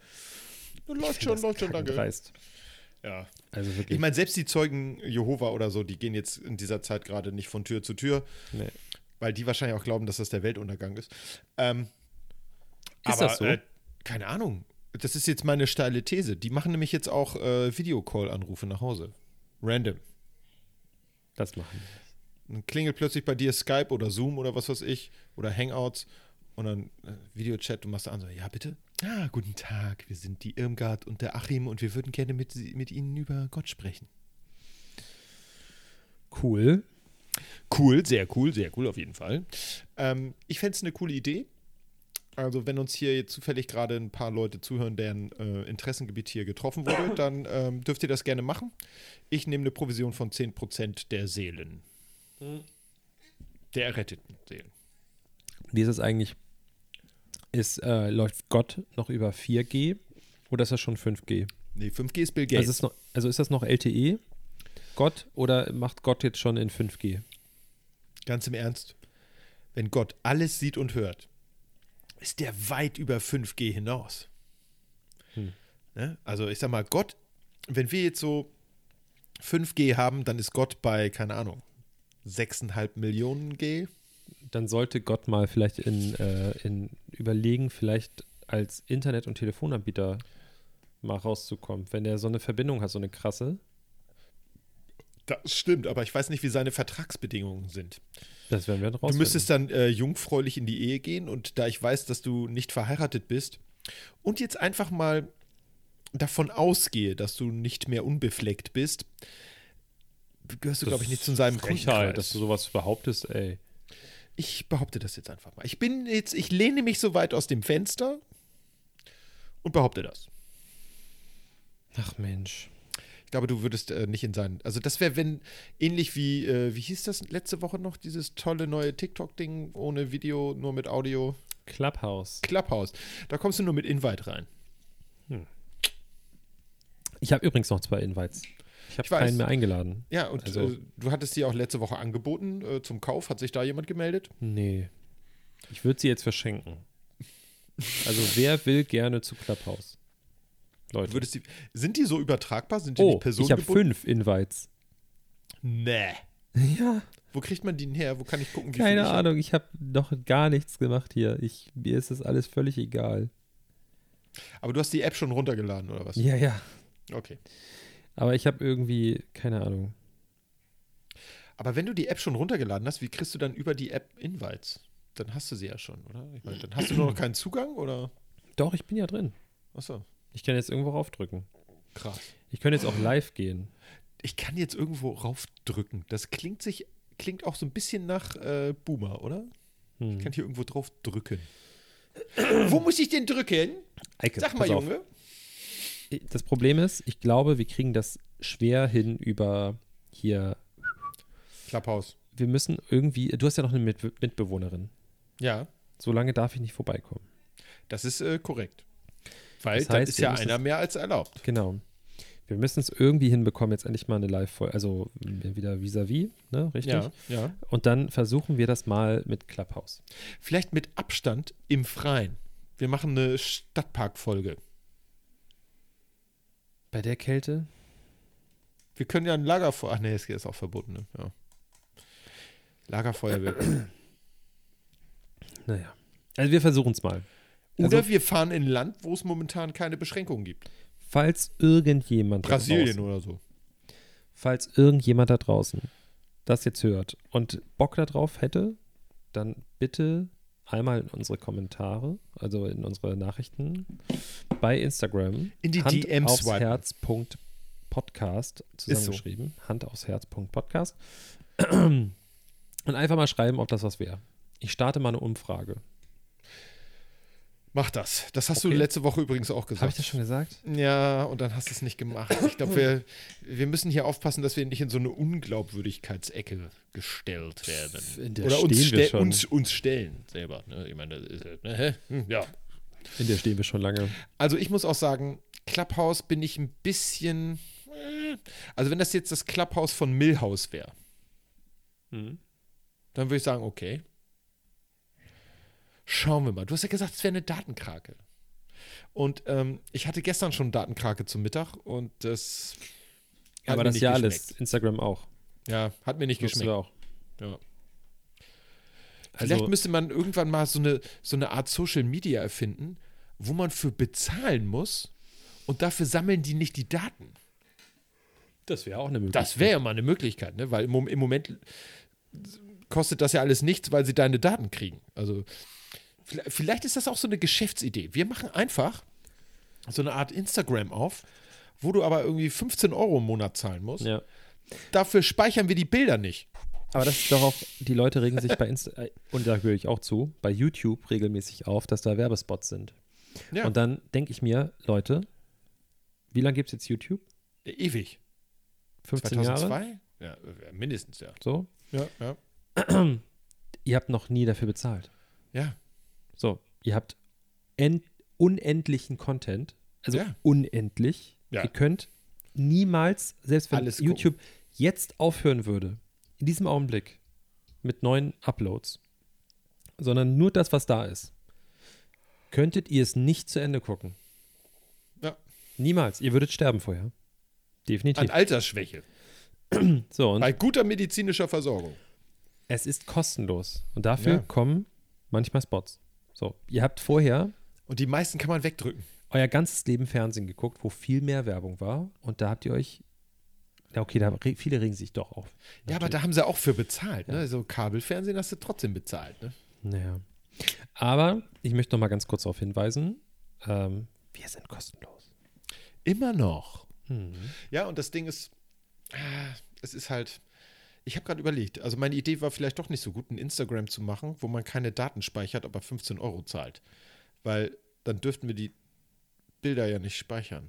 Läuft schon, läuft schon, danke. kackendreist. Ja. Also wirklich. Ich meine, selbst die Zeugen Jehova oder so, die gehen jetzt in dieser Zeit gerade nicht von Tür zu Tür, nee. weil die wahrscheinlich auch glauben, dass das der Weltuntergang ist. Ähm, Ist aber, das so? Äh, keine Ahnung. Das ist jetzt meine steile These. Die machen nämlich jetzt auch äh, Videocall-Anrufe nach Hause. Random. das machen Dann klingelt plötzlich bei dir Skype oder Zoom oder was weiß ich oder Hangouts und dann äh, Videochat und machst du an so, ja bitte? Ah, guten Tag, wir sind die Irmgard und der Achim und wir würden gerne mit, mit Ihnen über Gott sprechen. Cool. Cool, sehr cool, sehr cool auf jeden Fall. Ähm, ich fände es eine coole Idee. Also wenn uns hier jetzt zufällig gerade ein paar Leute zuhören, deren äh, Interessengebiet hier getroffen wurde, dann ähm, dürft ihr das gerne machen. Ich nehme eine Provision von 10% der Seelen. Der erretteten Seelen. Wie ist es eigentlich? Ist, äh, läuft Gott noch über 4G oder ist das schon 5G? Nee, 5G ist Bill Gates. Also ist, noch, also ist das noch LTE? Gott oder macht Gott jetzt schon in 5G? Ganz im Ernst, wenn Gott alles sieht und hört, ist der weit über 5G hinaus. Hm. Ne? Also ich sag mal, Gott, wenn wir jetzt so 5G haben, dann ist Gott bei, keine Ahnung, 6,5 Millionen G. Dann sollte Gott mal vielleicht in, äh, in überlegen, vielleicht als Internet- und Telefonanbieter mal rauszukommen. Wenn der so eine Verbindung hat, so eine krasse, Das stimmt, aber ich weiß nicht, wie seine Vertragsbedingungen sind. das werden wir dann Du rausfinden. müsstest dann äh, jungfräulich in die Ehe gehen und da ich weiß, dass du nicht verheiratet bist und jetzt einfach mal davon ausgehe, dass du nicht mehr unbefleckt bist, gehörst du, glaube ich, nicht zu seinem Frechheit, Kundenkreis. dass du sowas behauptest, ey. Ich behaupte das jetzt einfach mal. Ich bin jetzt, ich lehne mich so weit aus dem Fenster und behaupte das. Ach Mensch. Ich glaube, du würdest äh, nicht in seinen. Also, das wäre, wenn, ähnlich wie, äh, wie hieß das letzte Woche noch, dieses tolle neue TikTok-Ding ohne Video, nur mit Audio? Clubhouse. Clubhouse. Da kommst du nur mit Invite rein. Ich habe übrigens noch zwei Invites. Ich habe keinen mehr eingeladen. Ja, und Also- äh, du hattest die auch letzte Woche angeboten äh, zum Kauf. Hat sich da jemand gemeldet? Nee. Ich würde sie jetzt verschenken. Also wer will gerne zu Clubhouse? Leute. Die, sind die so übertragbar? Sind die oh, nicht ich habe personengebunden? fünf Invites. Nee. Ja, Wo kriegt man die her? Wo kann ich gucken, wie keine ich hab? Ahnung. Ich habe noch gar nichts gemacht hier. Ich, mir ist das alles völlig egal. Aber du hast die App schon runtergeladen, oder was? Ja, ja. Okay. Aber ich habe irgendwie, keine Ahnung. Aber wenn du die App schon runtergeladen hast, wie kriegst du dann über die App Invites? Dann hast du sie ja schon, oder? Ich meine, dann hast du nur noch keinen Zugang, oder? Doch, ich bin ja drin. Achso, Ich kann jetzt irgendwo raufdrücken. krass. Ich könnte jetzt auch live gehen. Ich kann jetzt irgendwo raufdrücken. Das klingt sich, klingt auch so ein bisschen nach äh, Boomer, oder? Hm. Ich kann hier irgendwo drauf drücken. Wo muss ich denn drücken? Eike, Sag mal, pass auf. Das Problem ist, ich glaube, wir kriegen das schwer hin über hier. Clubhouse. Wir müssen irgendwie. Du hast ja noch eine Mit Mitbewohnerin. Ja, So lange darf ich nicht vorbeikommen. das ist äh, korrekt. Weil Das dann heißt, ist wir ja einer mehr als erlaubt. Genau. Wir müssen es irgendwie hinbekommen, jetzt endlich mal eine Live-Folge. Also wieder vis-à-vis, ne? Richtig? Ja, ja. Und dann versuchen wir das mal mit Clubhouse. Vielleicht mit Abstand im Freien. Wir machen eine Stadtparkfolge. Bei der Kälte? Wir können ja ein Lagerfeuer. Ach nee, es ist auch verboten, ne? Ja. Lagerfeuerwerk. Naja. Also wir versuchen es mal. Oder Also- wir fahren in ein Land, wo es momentan keine Beschränkungen gibt. Falls irgendjemand da Brasilien draußen, oder so. falls irgendjemand da draußen das jetzt hört und Bock darauf hätte, dann bitte einmal in unsere Kommentare, also in unsere Nachrichten bei Instagram. In die Hand DMs aufs swipen. Herz. Podcast zusammengeschrieben. Hand aufs Herz. Podcast. Und einfach mal schreiben, ob das was wäre. Ich starte mal eine Umfrage. Mach das. Das hast Okay. du letzte Woche übrigens auch gesagt. Habe ich das schon gesagt? Ja, und dann hast du es nicht gemacht. Ich glaube, wir, wir müssen hier aufpassen, dass wir nicht in so eine Unglaubwürdigkeitsecke gestellt werden. Oder uns, ste uns, uns stellen selber. Ne? Ich meine, halt, ne? Hm, ja. In der stehen wir schon lange. Also ich muss auch sagen, Clubhouse bin ich ein bisschen. äh, Also, wenn das jetzt das Clubhouse von Millhouse wäre, Mhm. dann würde ich sagen, okay. Schauen wir mal. Du hast ja gesagt, es wäre eine Datenkrake. Und ähm, ich hatte gestern schon Datenkrake zum Mittag und das. Aber das ist ja alles. Instagram auch. Ja, hat mir nicht Nutzen geschmeckt. auch. Ja. Also, Vielleicht müsste man irgendwann mal so eine, so eine Art Social Media erfinden, wo man für bezahlen muss und dafür sammeln die nicht die Daten. das wäre auch eine Möglichkeit. Das wäre ja mal eine Möglichkeit, ne? weil im, im Moment kostet das ja alles nichts, weil sie deine Daten kriegen. Also vielleicht, ist das auch so eine Geschäftsidee. Wir machen einfach so eine Art Instagram auf, wo du aber irgendwie 15 Euro im Monat zahlen musst. Ja. Dafür speichern wir die Bilder nicht. Aber das ist doch auch, die Leute regen sich bei Insta, äh, und da höre ich auch zu, bei YouTube regelmäßig auf, dass da Werbespots sind. Ja, Und dann denke ich mir, Leute, wie lange gibt es jetzt YouTube? ewig. 15 Jahre? 2002? Ja, äh, mindestens, ja. So? Ja, ja. Ihr habt noch nie dafür bezahlt. Ja, So, ihr habt en unendlichen Content, also Ja. unendlich. Ja. Ihr könnt niemals, selbst wenn Alles gucken. YouTube jetzt aufhören würde, in diesem Augenblick mit neuen Uploads, sondern nur das, was da ist, könntet ihr es nicht zu Ende gucken. Ja. Niemals. Ihr würdet sterben vorher. an Definitiv. Altersschwäche. So, Bei guter medizinischer Versorgung. es ist kostenlos. Und dafür Ja. kommen manchmal Spots. So, ihr habt vorher Und die meisten kann man wegdrücken. euer ganzes Leben Fernsehen geguckt, wo viel mehr Werbung war. Und da habt ihr euch. Ja, okay, da re viele regen sich doch auf. Ja, aber da haben sie auch für bezahlt. Ne? So Kabelfernsehen hast du trotzdem bezahlt. Ne? Naja. Aber ich möchte noch mal ganz kurz darauf hinweisen: ähm, Wir sind kostenlos. Immer noch. Hm. Ja, und das Ding ist, ah, es ist halt, ich habe gerade überlegt, also meine Idee war vielleicht doch nicht so gut, ein Instagram zu machen, wo man keine Daten speichert, aber 15 Euro zahlt. Weil dann dürften wir die Bilder ja nicht speichern.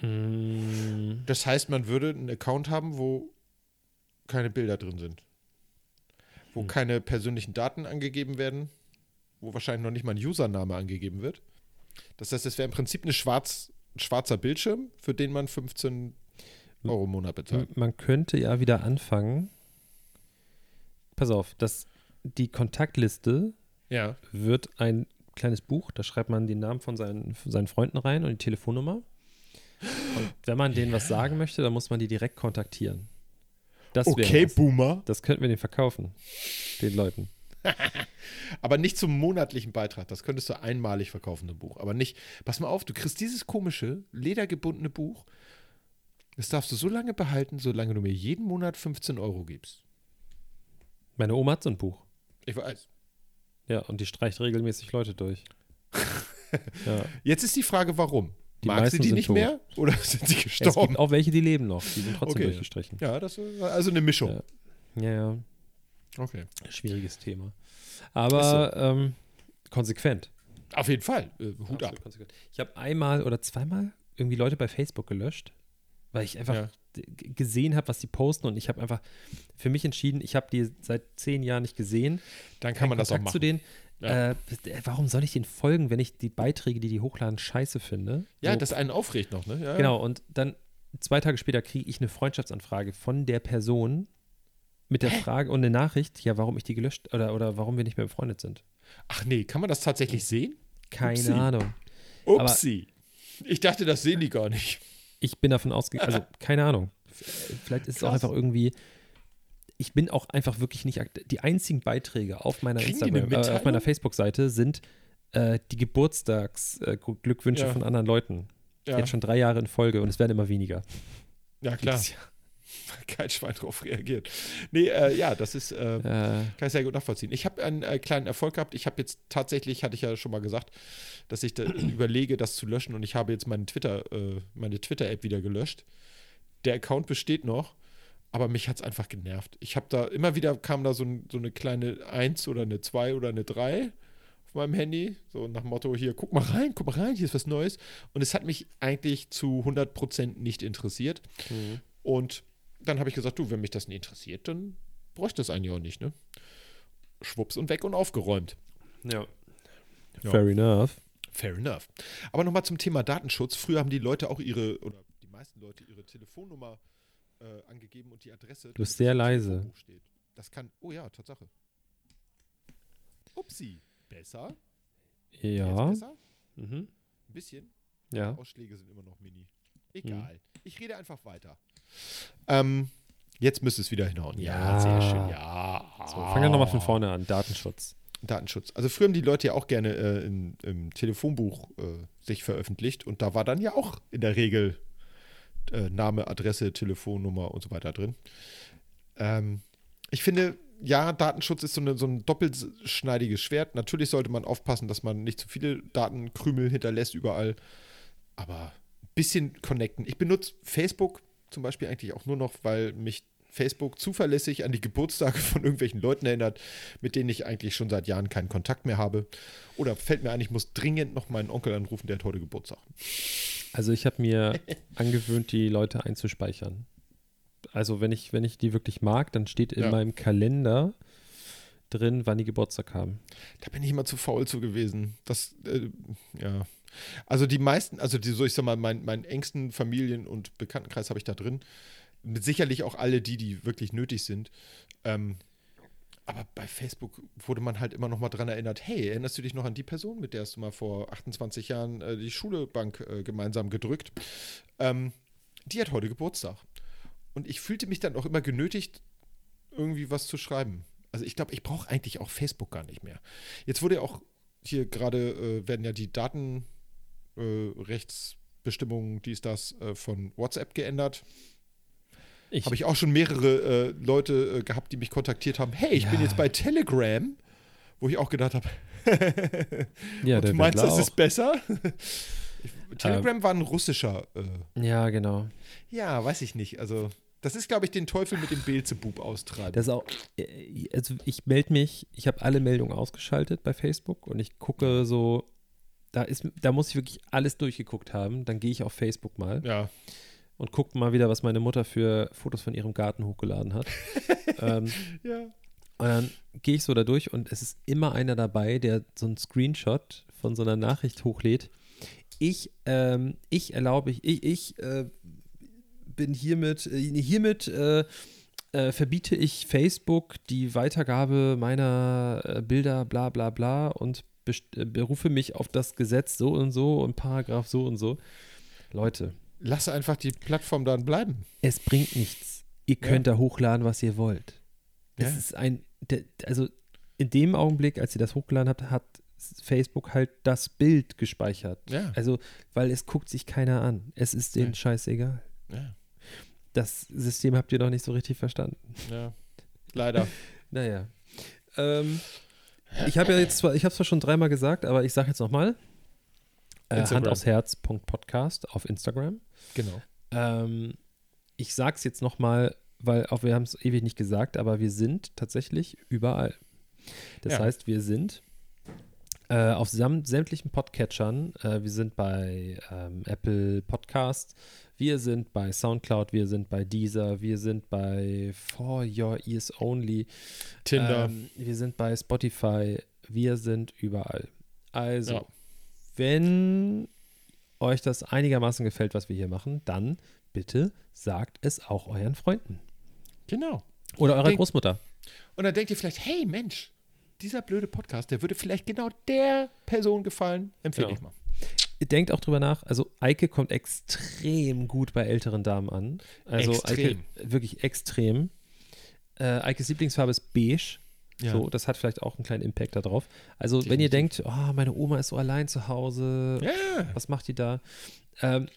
Mm, Das heißt, man würde einen Account haben, wo keine Bilder drin sind. Wo Hm. keine persönlichen Daten angegeben werden, wo wahrscheinlich noch nicht mal ein Username angegeben wird. Das heißt, es wäre im Prinzip eine schwarz, ein schwarzer Bildschirm, für den man 15 Euro im Monat bezahlt. Man könnte ja wieder anfangen. Pass auf, dass die Kontaktliste Ja. wird ein kleines Buch, da schreibt man den Namen von seinen, von seinen Freunden rein und die Telefonnummer. Und wenn man denen was sagen möchte, dann muss man die direkt kontaktieren. Das Okay, was. Boomer. Das könnten wir denen verkaufen, den Leuten. Aber nicht zum monatlichen Beitrag. Das könntest du einmalig verkaufen, ein Buch. Aber nicht, pass mal auf, du kriegst dieses komische, ledergebundene Buch. Das darfst du so lange behalten, solange du mir jeden Monat 15 Euro gibst. Meine Oma hat so ein Buch. Ich weiß. Ja, und die streicht regelmäßig Leute durch. ja. Jetzt ist die Frage, warum? Die Mag sie die nicht tot. mehr oder sind sie Es gestorben? gibt auch welche, die leben noch. Die sind trotzdem Okay. durchgestrichen. Ja, das war also eine Mischung. Ja. Ja, ja. Okay. Schwieriges Thema. Aber ähm, konsequent. Auf jeden Fall. Äh, Hut Absolut ab. konsequent. Ich habe einmal oder zweimal irgendwie Leute bei Facebook gelöscht, weil ich einfach Ja. gesehen habe, was die posten und ich habe einfach für mich entschieden, ich habe die seit zehn Jahren nicht gesehen. Dann kann man das auch Kontakt machen. zu denen. Ja. Äh, warum soll ich denen folgen, wenn ich die Beiträge, die die hochladen, scheiße finde? ja, So, das einen aufregt noch, ne? Ja. Genau, und dann zwei Tage später kriege ich eine Freundschaftsanfrage von der Person mit der Frage und eine Nachricht, ja, warum ich die gelöscht oder, oder warum wir nicht mehr befreundet sind. Ach nee, kann man das tatsächlich sehen? Keine Upsi. Ahnung. Upsi. Ich dachte, das sehen die gar nicht. Ich bin davon ausgegangen, also keine Ahnung. Vielleicht ist es auch Krass. einfach irgendwie. Ich bin auch einfach wirklich nicht Die einzigen Beiträge auf meiner Instagram, äh, auf meiner Facebook-Seite sind äh, die Geburtstagsglückwünsche Ja. von anderen Leuten. Ja, Jetzt schon drei Jahre in Folge und es werden immer weniger. ja klar. Kein Schwein drauf reagiert. Nee, äh, ja, das ist, äh, kann ich sehr gut nachvollziehen. Ich habe einen äh, kleinen Erfolg gehabt. Ich habe jetzt tatsächlich, hatte ich ja schon mal gesagt, dass ich da überlege, das zu löschen und ich habe jetzt meinen Twitter, äh, meine Twitter-App wieder gelöscht. Der Account besteht noch, aber mich hat es einfach genervt. Ich habe da, immer wieder kam da so, ein, so eine kleine 1 oder eine 2 oder eine 3 auf meinem Handy, so nach dem Motto, hier, guck mal rein, guck mal rein, hier ist was Neues. Und es hat mich eigentlich zu 100% nicht interessiert. Und dann habe ich gesagt, du, wenn mich das nicht interessiert, dann bräuchte das eigentlich auch nicht, ne? Schwupps und weg und aufgeräumt. ja. Ja. Fair enough. Fair enough. Aber nochmal zum Thema Datenschutz. Früher haben die Leute auch ihre, oder die meisten Leute ihre Telefonnummer äh, angegeben und die Adresse. Du bist sehr leise. Das kann, oh ja, Tatsache. Upsi. Besser? Ja. Besser? Mhm. Ein bisschen. Ja. Ausschläge sind immer noch mini. Egal. Ich rede einfach weiter. Ähm, jetzt müsste es wieder hinhauen. Ja. sehr schön. Ja. So, fangen wir nochmal von vorne an. Datenschutz. Datenschutz. Also früher haben die Leute ja auch gerne äh, in, im Telefonbuch äh, sich veröffentlicht und da war dann ja auch in der Regel äh, Name, Adresse, Telefonnummer und so weiter drin. Ähm, ich finde, ja, Datenschutz ist so, eine, so ein doppelschneidiges Schwert. Natürlich sollte man aufpassen, dass man nicht zu viele Datenkrümel hinterlässt überall, aber ein bisschen connecten. Ich benutze Facebook zum Beispiel eigentlich auch nur noch, weil mich Facebook zuverlässig an die Geburtstage von irgendwelchen Leuten erinnert, mit denen ich eigentlich schon seit Jahren keinen Kontakt mehr habe. Oder fällt mir ein, ich muss dringend noch meinen Onkel anrufen, der hat heute Geburtstag. Also ich habe mir angewöhnt, die Leute einzuspeichern. Also wenn ich, wenn ich die wirklich mag, dann steht in Ja. meinem Kalender drin, wann die Geburtstag haben. Da bin ich immer zu faul zu gewesen. Das, äh, ja. Also die meisten, also die, so ich sag mal, mein, meinen engsten Familien- und Bekanntenkreis habe ich da drin. Mit sicherlich auch alle die, die wirklich nötig sind. Ähm, aber bei Facebook wurde man halt immer noch mal dran erinnert, hey, erinnerst du dich noch an die Person, mit der hast du mal vor 28 Jahren äh, die Schulebank äh, gemeinsam gedrückt? Ähm, die hat heute Geburtstag. Und ich fühlte mich dann auch immer genötigt, irgendwie was zu schreiben. Also ich glaube, ich brauche eigentlich auch Facebook gar nicht mehr. Jetzt wurde ja auch hier gerade, äh, werden ja die Datenrechtsbestimmungen, äh, Rechtsbestimmungen, dies, das, äh, von WhatsApp geändert. Habe ich auch schon mehrere äh, Leute äh, gehabt, die mich kontaktiert haben. Hey, ich bin Ja. jetzt bei Telegram, wo ich auch gedacht habe, ja, und du meinst, das ist auch. besser? ich, Telegram war ein russischer. Äh, Ja, genau. ja, weiß ich nicht. Also, das ist, glaube ich, den Teufel mit dem Beelzebub austreiben. Das ist auch, äh, also ich melde mich, ich habe alle Meldungen ausgeschaltet bei Facebook und ich gucke so, da ist, da muss ich wirklich alles durchgeguckt haben. Dann gehe ich auf Facebook mal ja. und gucke mal wieder, was meine Mutter für Fotos von ihrem Garten hochgeladen hat. ähm, Ja. und dann gehe ich so da durch und es ist immer einer dabei, der so einen Screenshot von so einer Nachricht hochlädt. Ich, ähm, ich erlaube, ich, ich, äh, bin hiermit, äh, hiermit äh, äh, verbiete ich Facebook die Weitergabe meiner äh, Bilder, bla bla bla und berufe mich auf das Gesetz so und so und Paragraph so und so. Leute, Lass einfach die Plattform dann bleiben. es bringt nichts. Ihr könnt da hochladen, was ihr wollt. Das Ja. ist ein, also in dem Augenblick, als ihr das hochgeladen habt, hat Facebook halt das Bild gespeichert. Ja. Also, weil es guckt sich keiner an. Es ist denen Ja. scheißegal. Ja. Das System habt ihr noch nicht so richtig verstanden. ja. Leider. Naja. Ähm, ich habe ja jetzt zwar, ich habe es zwar schon dreimal gesagt, aber ich sage jetzt nochmal. Äh, Hand aufs Herz. Podcast auf Instagram. genau. Ähm, ich sag's jetzt nochmal, weil auch wir haben es ewig nicht gesagt, aber wir sind tatsächlich überall. Das Ja. heißt, wir sind äh, auf sämtlichen Podcatchern. Äh, wir sind bei ähm, Apple Podcast, wir sind bei Soundcloud, wir sind bei Deezer, wir sind bei For Your Ears Only, Tinder. ähm, wir sind bei Spotify, wir sind überall. Also, Ja. wenn euch das einigermaßen gefällt, was wir hier machen, dann bitte sagt es auch euren Freunden. genau. Oder eurer Großmutter. Und dann denkt ihr vielleicht, hey Mensch, dieser blöde Podcast, der würde vielleicht genau der Person gefallen. Empfehle Genau. ich mal. Ihr denkt auch drüber nach, also Eike kommt extrem gut bei älteren Damen an. Also Extrem. Eike, wirklich extrem. Äh, Eikes Lieblingsfarbe ist beige. Ja. So, das hat vielleicht auch einen kleinen Impact darauf. Also, wenn ihr denkt, oh, meine Oma ist so allein zu Hause, Ja. was macht die da? Ähm,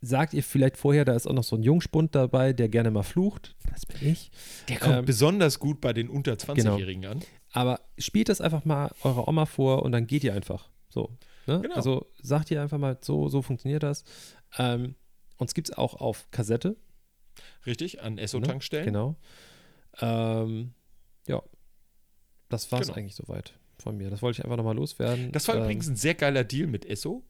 sagt ihr vielleicht vorher, da ist auch noch so ein Jungspund dabei, der gerne mal flucht. Das bin ich. Der kommt Ähm, besonders gut bei den unter 20-Jährigen an. Aber spielt das einfach mal eurer Oma vor und dann geht ihr einfach. So. Ne? Genau. Also sagt ihr einfach mal, so, so funktioniert das. Ähm, uns gibt es auch auf Kassette. Richtig, an Ne? Esso-Tankstellen. Genau. Ähm, ja. Das war es Genau. eigentlich soweit von mir. Das wollte ich einfach nochmal loswerden. Das war ähm, übrigens ein sehr geiler Deal mit Esso,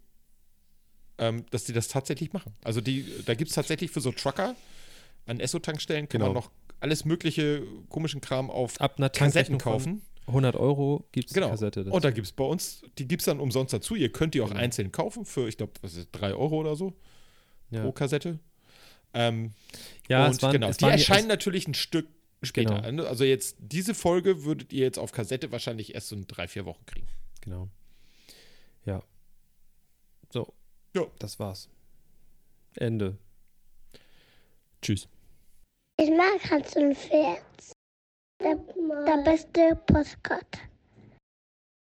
ähm, dass die das tatsächlich machen. Also die, da gibt es tatsächlich für so Trucker an Esso-Tankstellen kann Genau. man noch alles mögliche komischen Kram auf ab einer Kassetten kaufen. Von, 100 Euro gibt es Genau. die Kassette. dazu. Und da gibt es bei uns, die gibt es dann umsonst dazu. Ihr könnt die auch Genau. einzeln kaufen für, ich glaube, was ist 3 Euro oder so ja. pro Kassette. Ähm, ja, und es waren, genau, es die waren erscheinen natürlich ein Stück später. Genau. Also jetzt diese Folge würdet ihr jetzt auf Kassette wahrscheinlich erst so in drei, vier Wochen kriegen. Genau. Ja. So. Ja. Das war's. Ende. Tschüss. Ich mag Hans und Pferd. Der, der beste Postkarte.